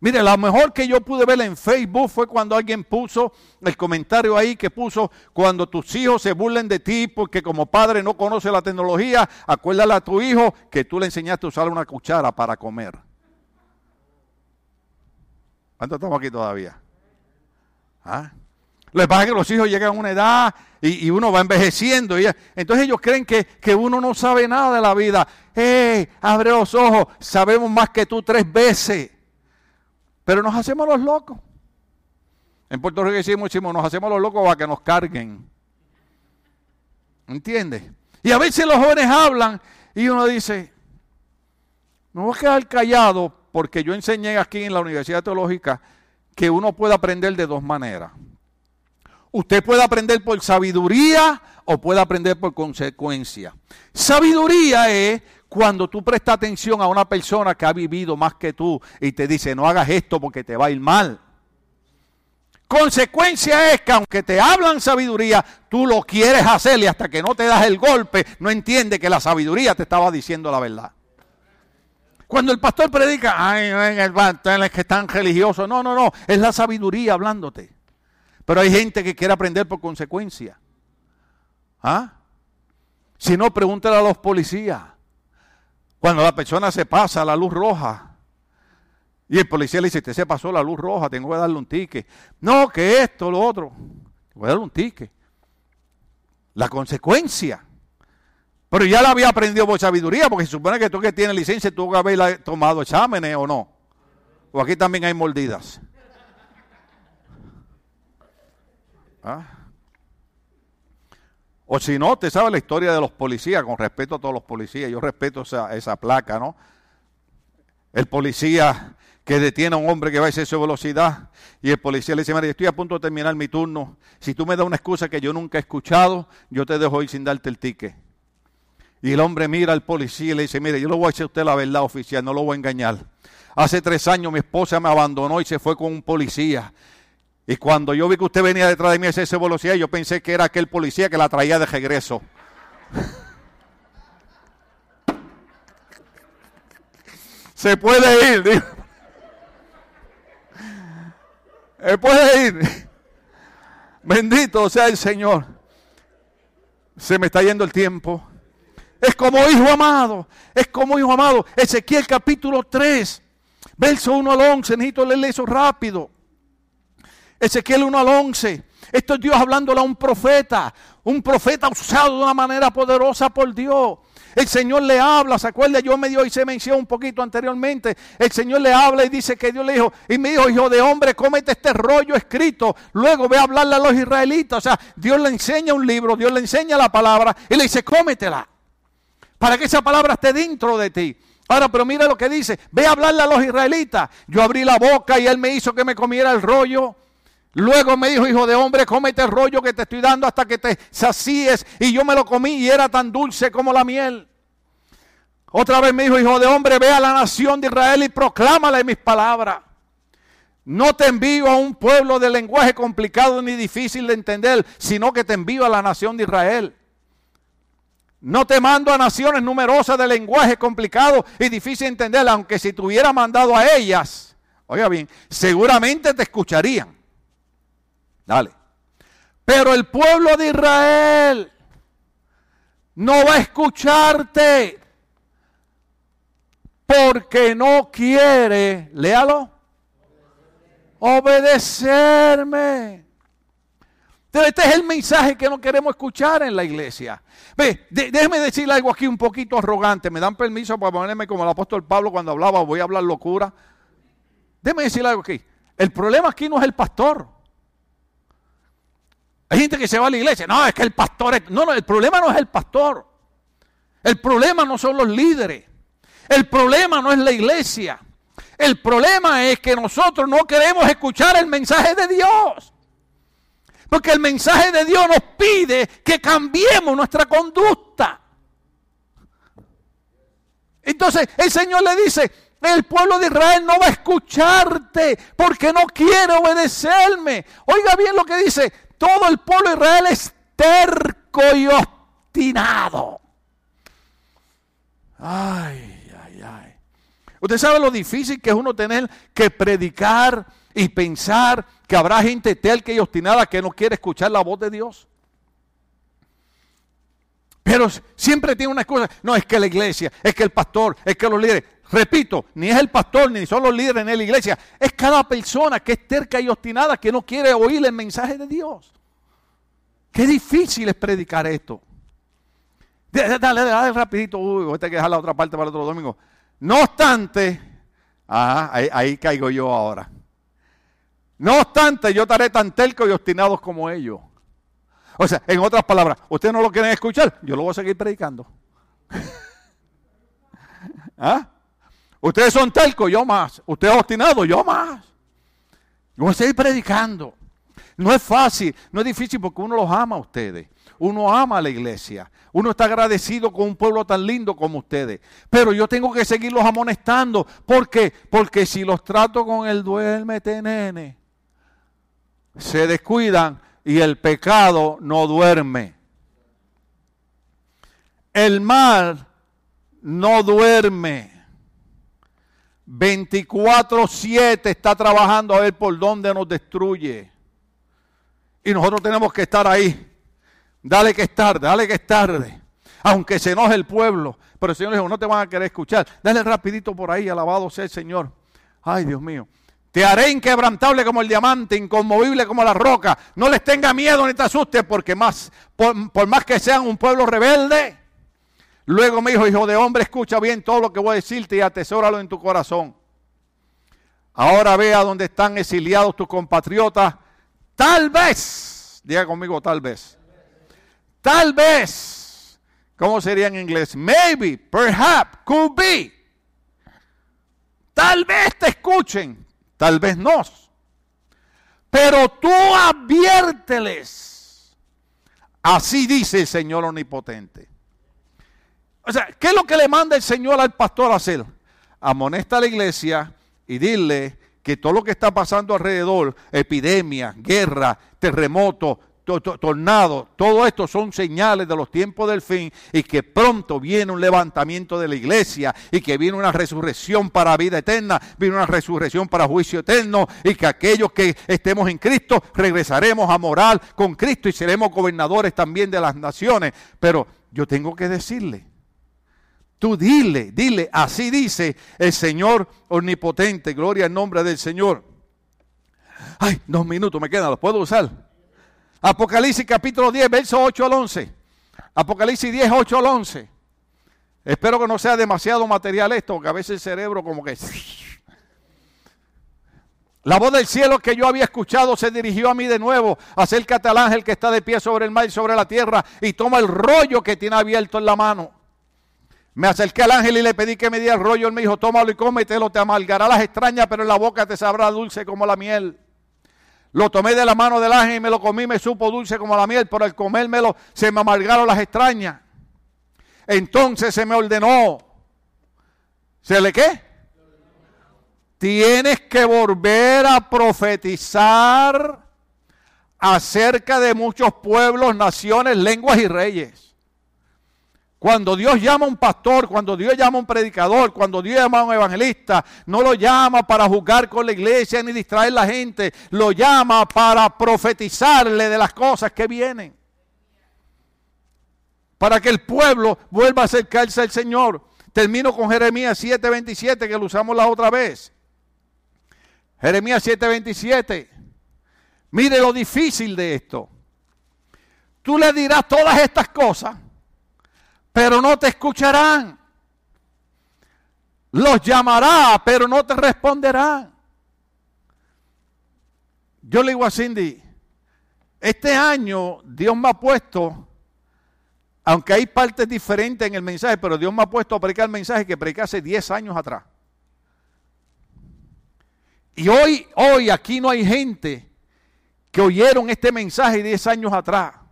Mire, lo mejor que yo pude ver en Facebook fue cuando alguien puso el comentario ahí que puso, cuando tus hijos se burlen de ti porque como padre no conoce la tecnología, acuérdale a tu hijo que tú le enseñaste a usar una cuchara para comer. ¿Cuántos estamos aquí todavía? ¿Ah? Lo que pasa es que los hijos llegan a una edad y, uno va envejeciendo. Y, entonces ellos creen que, que, uno no sabe nada de la vida. ¡Eh! Abre los ojos. Sabemos más que tú tres veces. Pero nos hacemos los locos. En Puerto Rico decimos, decimos, nos hacemos los locos para que nos carguen. ¿Entiendes? Y a veces los jóvenes hablan y uno dice, me voy a quedar callado porque yo enseñé aquí en la Universidad Teológica que uno puede aprender de dos maneras. Usted puede aprender por sabiduría o puede aprender por consecuencia. Sabiduría es cuando tú prestas atención a una persona que ha vivido más que tú y te dice, no hagas esto porque te va a ir mal. Consecuencia es que aunque te hablan sabiduría, tú lo quieres hacer y hasta que no te das el golpe, no entiende que la sabiduría te estaba diciendo la verdad. Cuando el pastor predica, ay, el pastor es que están religiosos. No, no, no, es la sabiduría hablándote. Pero hay gente que quiere aprender por consecuencia. ¿Ah? Si no, pregúntale a los policías. Cuando la persona se pasa a la luz roja. Y el policía le dice, usted se pasó la luz roja, tengo que darle un ticket. No, que esto, lo otro. Voy a darle un ticket. la consecuencia. Pero ya la había aprendido por sabiduría, porque se supone que tú que tienes licencia, tú que haber tomado exámenes o no. O aquí también hay mordidas. ¿Ah? O si no, te sabe la historia de los policías, con respeto a todos los policías. Yo respeto esa, esa placa, ¿no? El policía que detiene a un hombre que va a de velocidad y el policía le dice, María, estoy a punto de terminar mi turno. Si tú me das una excusa que yo nunca he escuchado, yo te dejo ir sin darte el ticket. Y el hombre mira al policía y le dice, mire, yo le voy a decir a usted la verdad oficial, no lo voy a engañar. Hace tres años mi esposa me abandonó y se fue con un policía. Y cuando yo vi que usted venía detrás de mí a esa velocidad, yo pensé que era aquel policía que la traía de regreso. se puede ir. Se puede ir. Bendito sea el Señor. Se me está yendo el tiempo. Es como hijo amado. Es como hijo amado. Ezequiel capítulo 3, verso 1 al 11. Necesito leerle eso rápido. Ezequiel 1 al 11. Esto es Dios hablándole a un profeta. Un profeta usado de una manera poderosa por Dios. El Señor le habla, ¿se acuerda? Yo me dio y se mencionó un poquito anteriormente. El Señor le habla y dice que Dios le dijo, y me dijo, hijo de hombre, cómete este rollo escrito. Luego ve a hablarle a los israelitas. O sea, Dios le enseña un libro, Dios le enseña la palabra y le dice, cómetela para que esa palabra esté dentro de ti. Ahora, pero mira lo que dice, ve a hablarle a los israelitas. Yo abrí la boca y él me hizo que me comiera el rollo. Luego me dijo, hijo de hombre, cómete el rollo que te estoy dando hasta que te sacíes. Y yo me lo comí y era tan dulce como la miel. Otra vez me dijo, hijo de hombre, ve a la nación de Israel y proclámale mis palabras. No te envío a un pueblo de lenguaje complicado ni difícil de entender, sino que te envío a la nación de Israel. No te mando a naciones numerosas de lenguaje complicado y difícil de entender, aunque si te hubiera mandado a ellas, oiga bien, seguramente te escucharían. Dale. Pero el pueblo de Israel no va a escucharte porque no quiere, léalo, obedecerme. Este es el mensaje que no queremos escuchar en la iglesia. Ve, déjeme decirle algo aquí un poquito arrogante. ¿Me dan permiso para ponerme como el apóstol Pablo cuando hablaba? Voy a hablar locura. Déjeme decirle algo aquí. El problema aquí no es el pastor. Hay gente que se va a la iglesia. No, es que el pastor es... No, no, el problema no es el pastor. El problema no son los líderes. El problema no es la iglesia. El problema es que nosotros no queremos escuchar el mensaje de Dios. Porque el mensaje de Dios nos pide que cambiemos nuestra conducta. Entonces el Señor le dice, el pueblo de Israel no va a escucharte porque no quiere obedecerme. Oiga bien lo que dice, todo el pueblo de Israel es terco y obstinado. Ay, ay, ay. Usted sabe lo difícil que es uno tener que predicar y pensar que habrá gente telca y obstinada que no quiere escuchar la voz de Dios. Pero siempre tiene una excusa. No, es que la iglesia, es que el pastor, es que los líderes. Repito, ni es el pastor, ni son los líderes en la iglesia. Es cada persona que es terca y obstinada que no quiere oír el mensaje de Dios. Qué difícil es predicar esto. Dale, dale, dale rapidito. Uy, voy a tener que dejar la otra parte para el otro domingo. No obstante, ahí caigo yo ahora. No obstante, yo estaré tan terco y obstinado como ellos. O sea, en otras palabras, ustedes no lo quieren escuchar, yo lo voy a seguir predicando. ¿Ah? Ustedes son tercos, yo más. Ustedes obstinados, yo más. Yo voy a seguir predicando. No es fácil, no es difícil porque uno los ama a ustedes. Uno ama a la iglesia. Uno está agradecido con un pueblo tan lindo como ustedes. Pero yo tengo que seguirlos amonestando. ¿Por qué? Porque si los trato con el duérmete, nene, se descuidan y el pecado no duerme. El mal no duerme. 24-7 está trabajando a ver por dónde nos destruye. Y nosotros tenemos que estar ahí. Dale que es tarde, dale que es tarde. Aunque se enoje el pueblo. Pero el Señor dijo, no te van a querer escuchar. Dale rapidito por ahí, alabado sea el Señor. Ay, Dios mío Te haré inquebrantable como el diamante, inconmovible como la roca. No les tenga miedo ni te asustes, porque más, por, más que sean un pueblo rebelde, luego me dijo, hijo de hombre, escucha bien todo lo que voy a decirte y atesóralo en tu corazón. Ahora ve a donde están exiliados tus compatriotas. Tal vez, diga conmigo, tal vez. Tal vez, ¿cómo sería en inglés? Maybe, perhaps, could be. Tal vez te escuchen, tal vez no. Pero tú adviérteles. Así dice el Señor Omnipotente. O sea, ¿qué es lo que le manda el Señor al pastor a hacer? Amonesta a la iglesia y dile que todo lo que está pasando alrededor, epidemia, guerra, terremoto, tornado, todo esto son señales de los tiempos del fin y que pronto viene un levantamiento de la iglesia y que viene una resurrección para vida eterna, viene una resurrección para juicio eterno y que aquellos que estemos en Cristo regresaremos a morar con Cristo y seremos gobernadores también de las naciones. Pero yo tengo que decirle, Tú dile, dile, así dice el Señor omnipotente, gloria al nombre del Señor. Ay, dos minutos me quedan, ¿los puedo usar? Apocalipsis capítulo 10, verso 8 al 11. Apocalipsis 10, 8 al 11. Espero que no sea demasiado material esto, porque a veces el cerebro como que... La voz del cielo que yo había escuchado se dirigió a mí de nuevo. Acércate al ángel que está de pie sobre el mar y sobre la tierra y toma el rollo que tiene abierto en la mano. Me acerqué al ángel y le pedí que me diera el rollo. Él me dijo, tómalo y cómetelo, te amargará las extrañas, pero en la boca te sabrá dulce como la miel. Lo tomé de la mano del ángel y me lo comí, me supo dulce como la miel, pero al comérmelo se me amargaron las extrañas. Entonces se me ordenó. ¿Se le qué? Tienes que volver a profetizar acerca de muchos pueblos, naciones, lenguas y reyes. Cuando Dios llama a un pastor, cuando Dios llama a un predicador, cuando Dios llama a un evangelista, no lo llama para jugar con la iglesia ni distraer a la gente, lo llama para profetizarle de las cosas que vienen. Para que el pueblo vuelva a acercarse al Señor. Termino con Jeremías 7:27 que lo usamos la otra vez. Jeremías 7:27. Mire lo difícil de esto. Tú le dirás todas estas cosas pero no te escucharán. Los llamará, pero no te responderán. Yo le digo a Cindy, este año Dios me ha puesto, aunque hay partes diferentes en el mensaje, pero Dios me ha puesto a predicar el mensaje que prediqué hace 10 años atrás. Y hoy, hoy aquí no hay gente que oyeron este mensaje 10 años atrás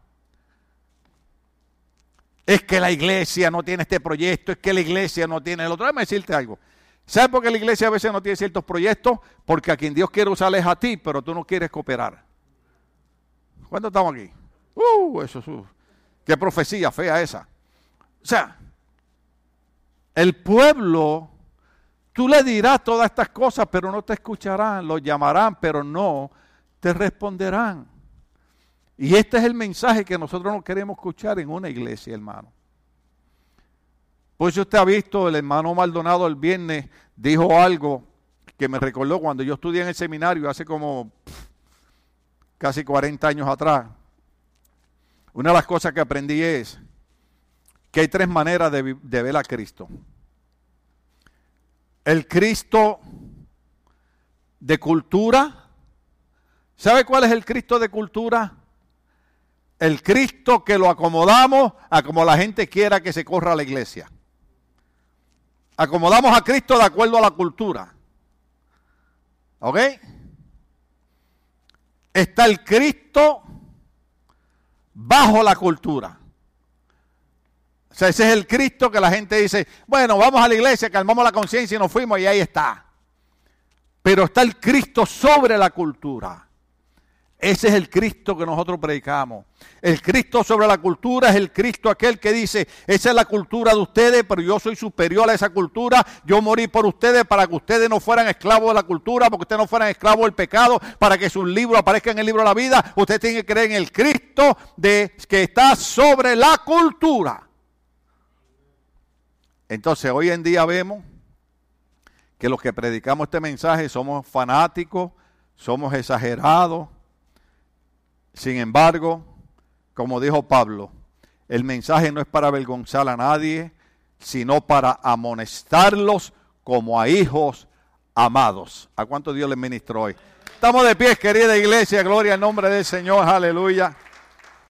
es que la iglesia no tiene este proyecto, es que la iglesia no tiene el otro. Déjame decirte algo. ¿Sabes por qué la iglesia a veces no tiene ciertos proyectos? Porque a quien Dios quiere usar es a ti, pero tú no quieres cooperar. ¿Cuántos estamos aquí? Uh, eso es. Uh, qué profecía fea esa. O sea, el pueblo, tú le dirás todas estas cosas, pero no te escucharán, lo llamarán, pero no te responderán. Y este es el mensaje que nosotros no queremos escuchar en una iglesia, hermano. Pues usted ha visto, el hermano Maldonado el viernes dijo algo que me recordó cuando yo estudié en el seminario hace como casi 40 años atrás. Una de las cosas que aprendí es que hay tres maneras de, de ver a Cristo. El Cristo de cultura. ¿Sabe cuál es el Cristo de cultura? El Cristo que lo acomodamos a como la gente quiera que se corra a la iglesia. Acomodamos a Cristo de acuerdo a la cultura. ¿Ok? Está el Cristo bajo la cultura. O sea, ese es el Cristo que la gente dice, bueno, vamos a la iglesia, calmamos la conciencia y nos fuimos y ahí está. Pero está el Cristo sobre la cultura. Ese es el Cristo que nosotros predicamos. El Cristo sobre la cultura es el Cristo aquel que dice, esa es la cultura de ustedes, pero yo soy superior a esa cultura. Yo morí por ustedes para que ustedes no fueran esclavos de la cultura, porque ustedes no fueran esclavos del pecado, para que su libro aparezca en el libro de la vida. Usted tiene que creer en el Cristo de, que está sobre la cultura. Entonces hoy en día vemos que los que predicamos este mensaje somos fanáticos, somos exagerados. Sin embargo, como dijo Pablo, el mensaje no es para avergonzar a nadie, sino para amonestarlos como a hijos amados. ¿A cuánto Dios les ministró hoy? Estamos de pie, querida iglesia, gloria al nombre del Señor, aleluya.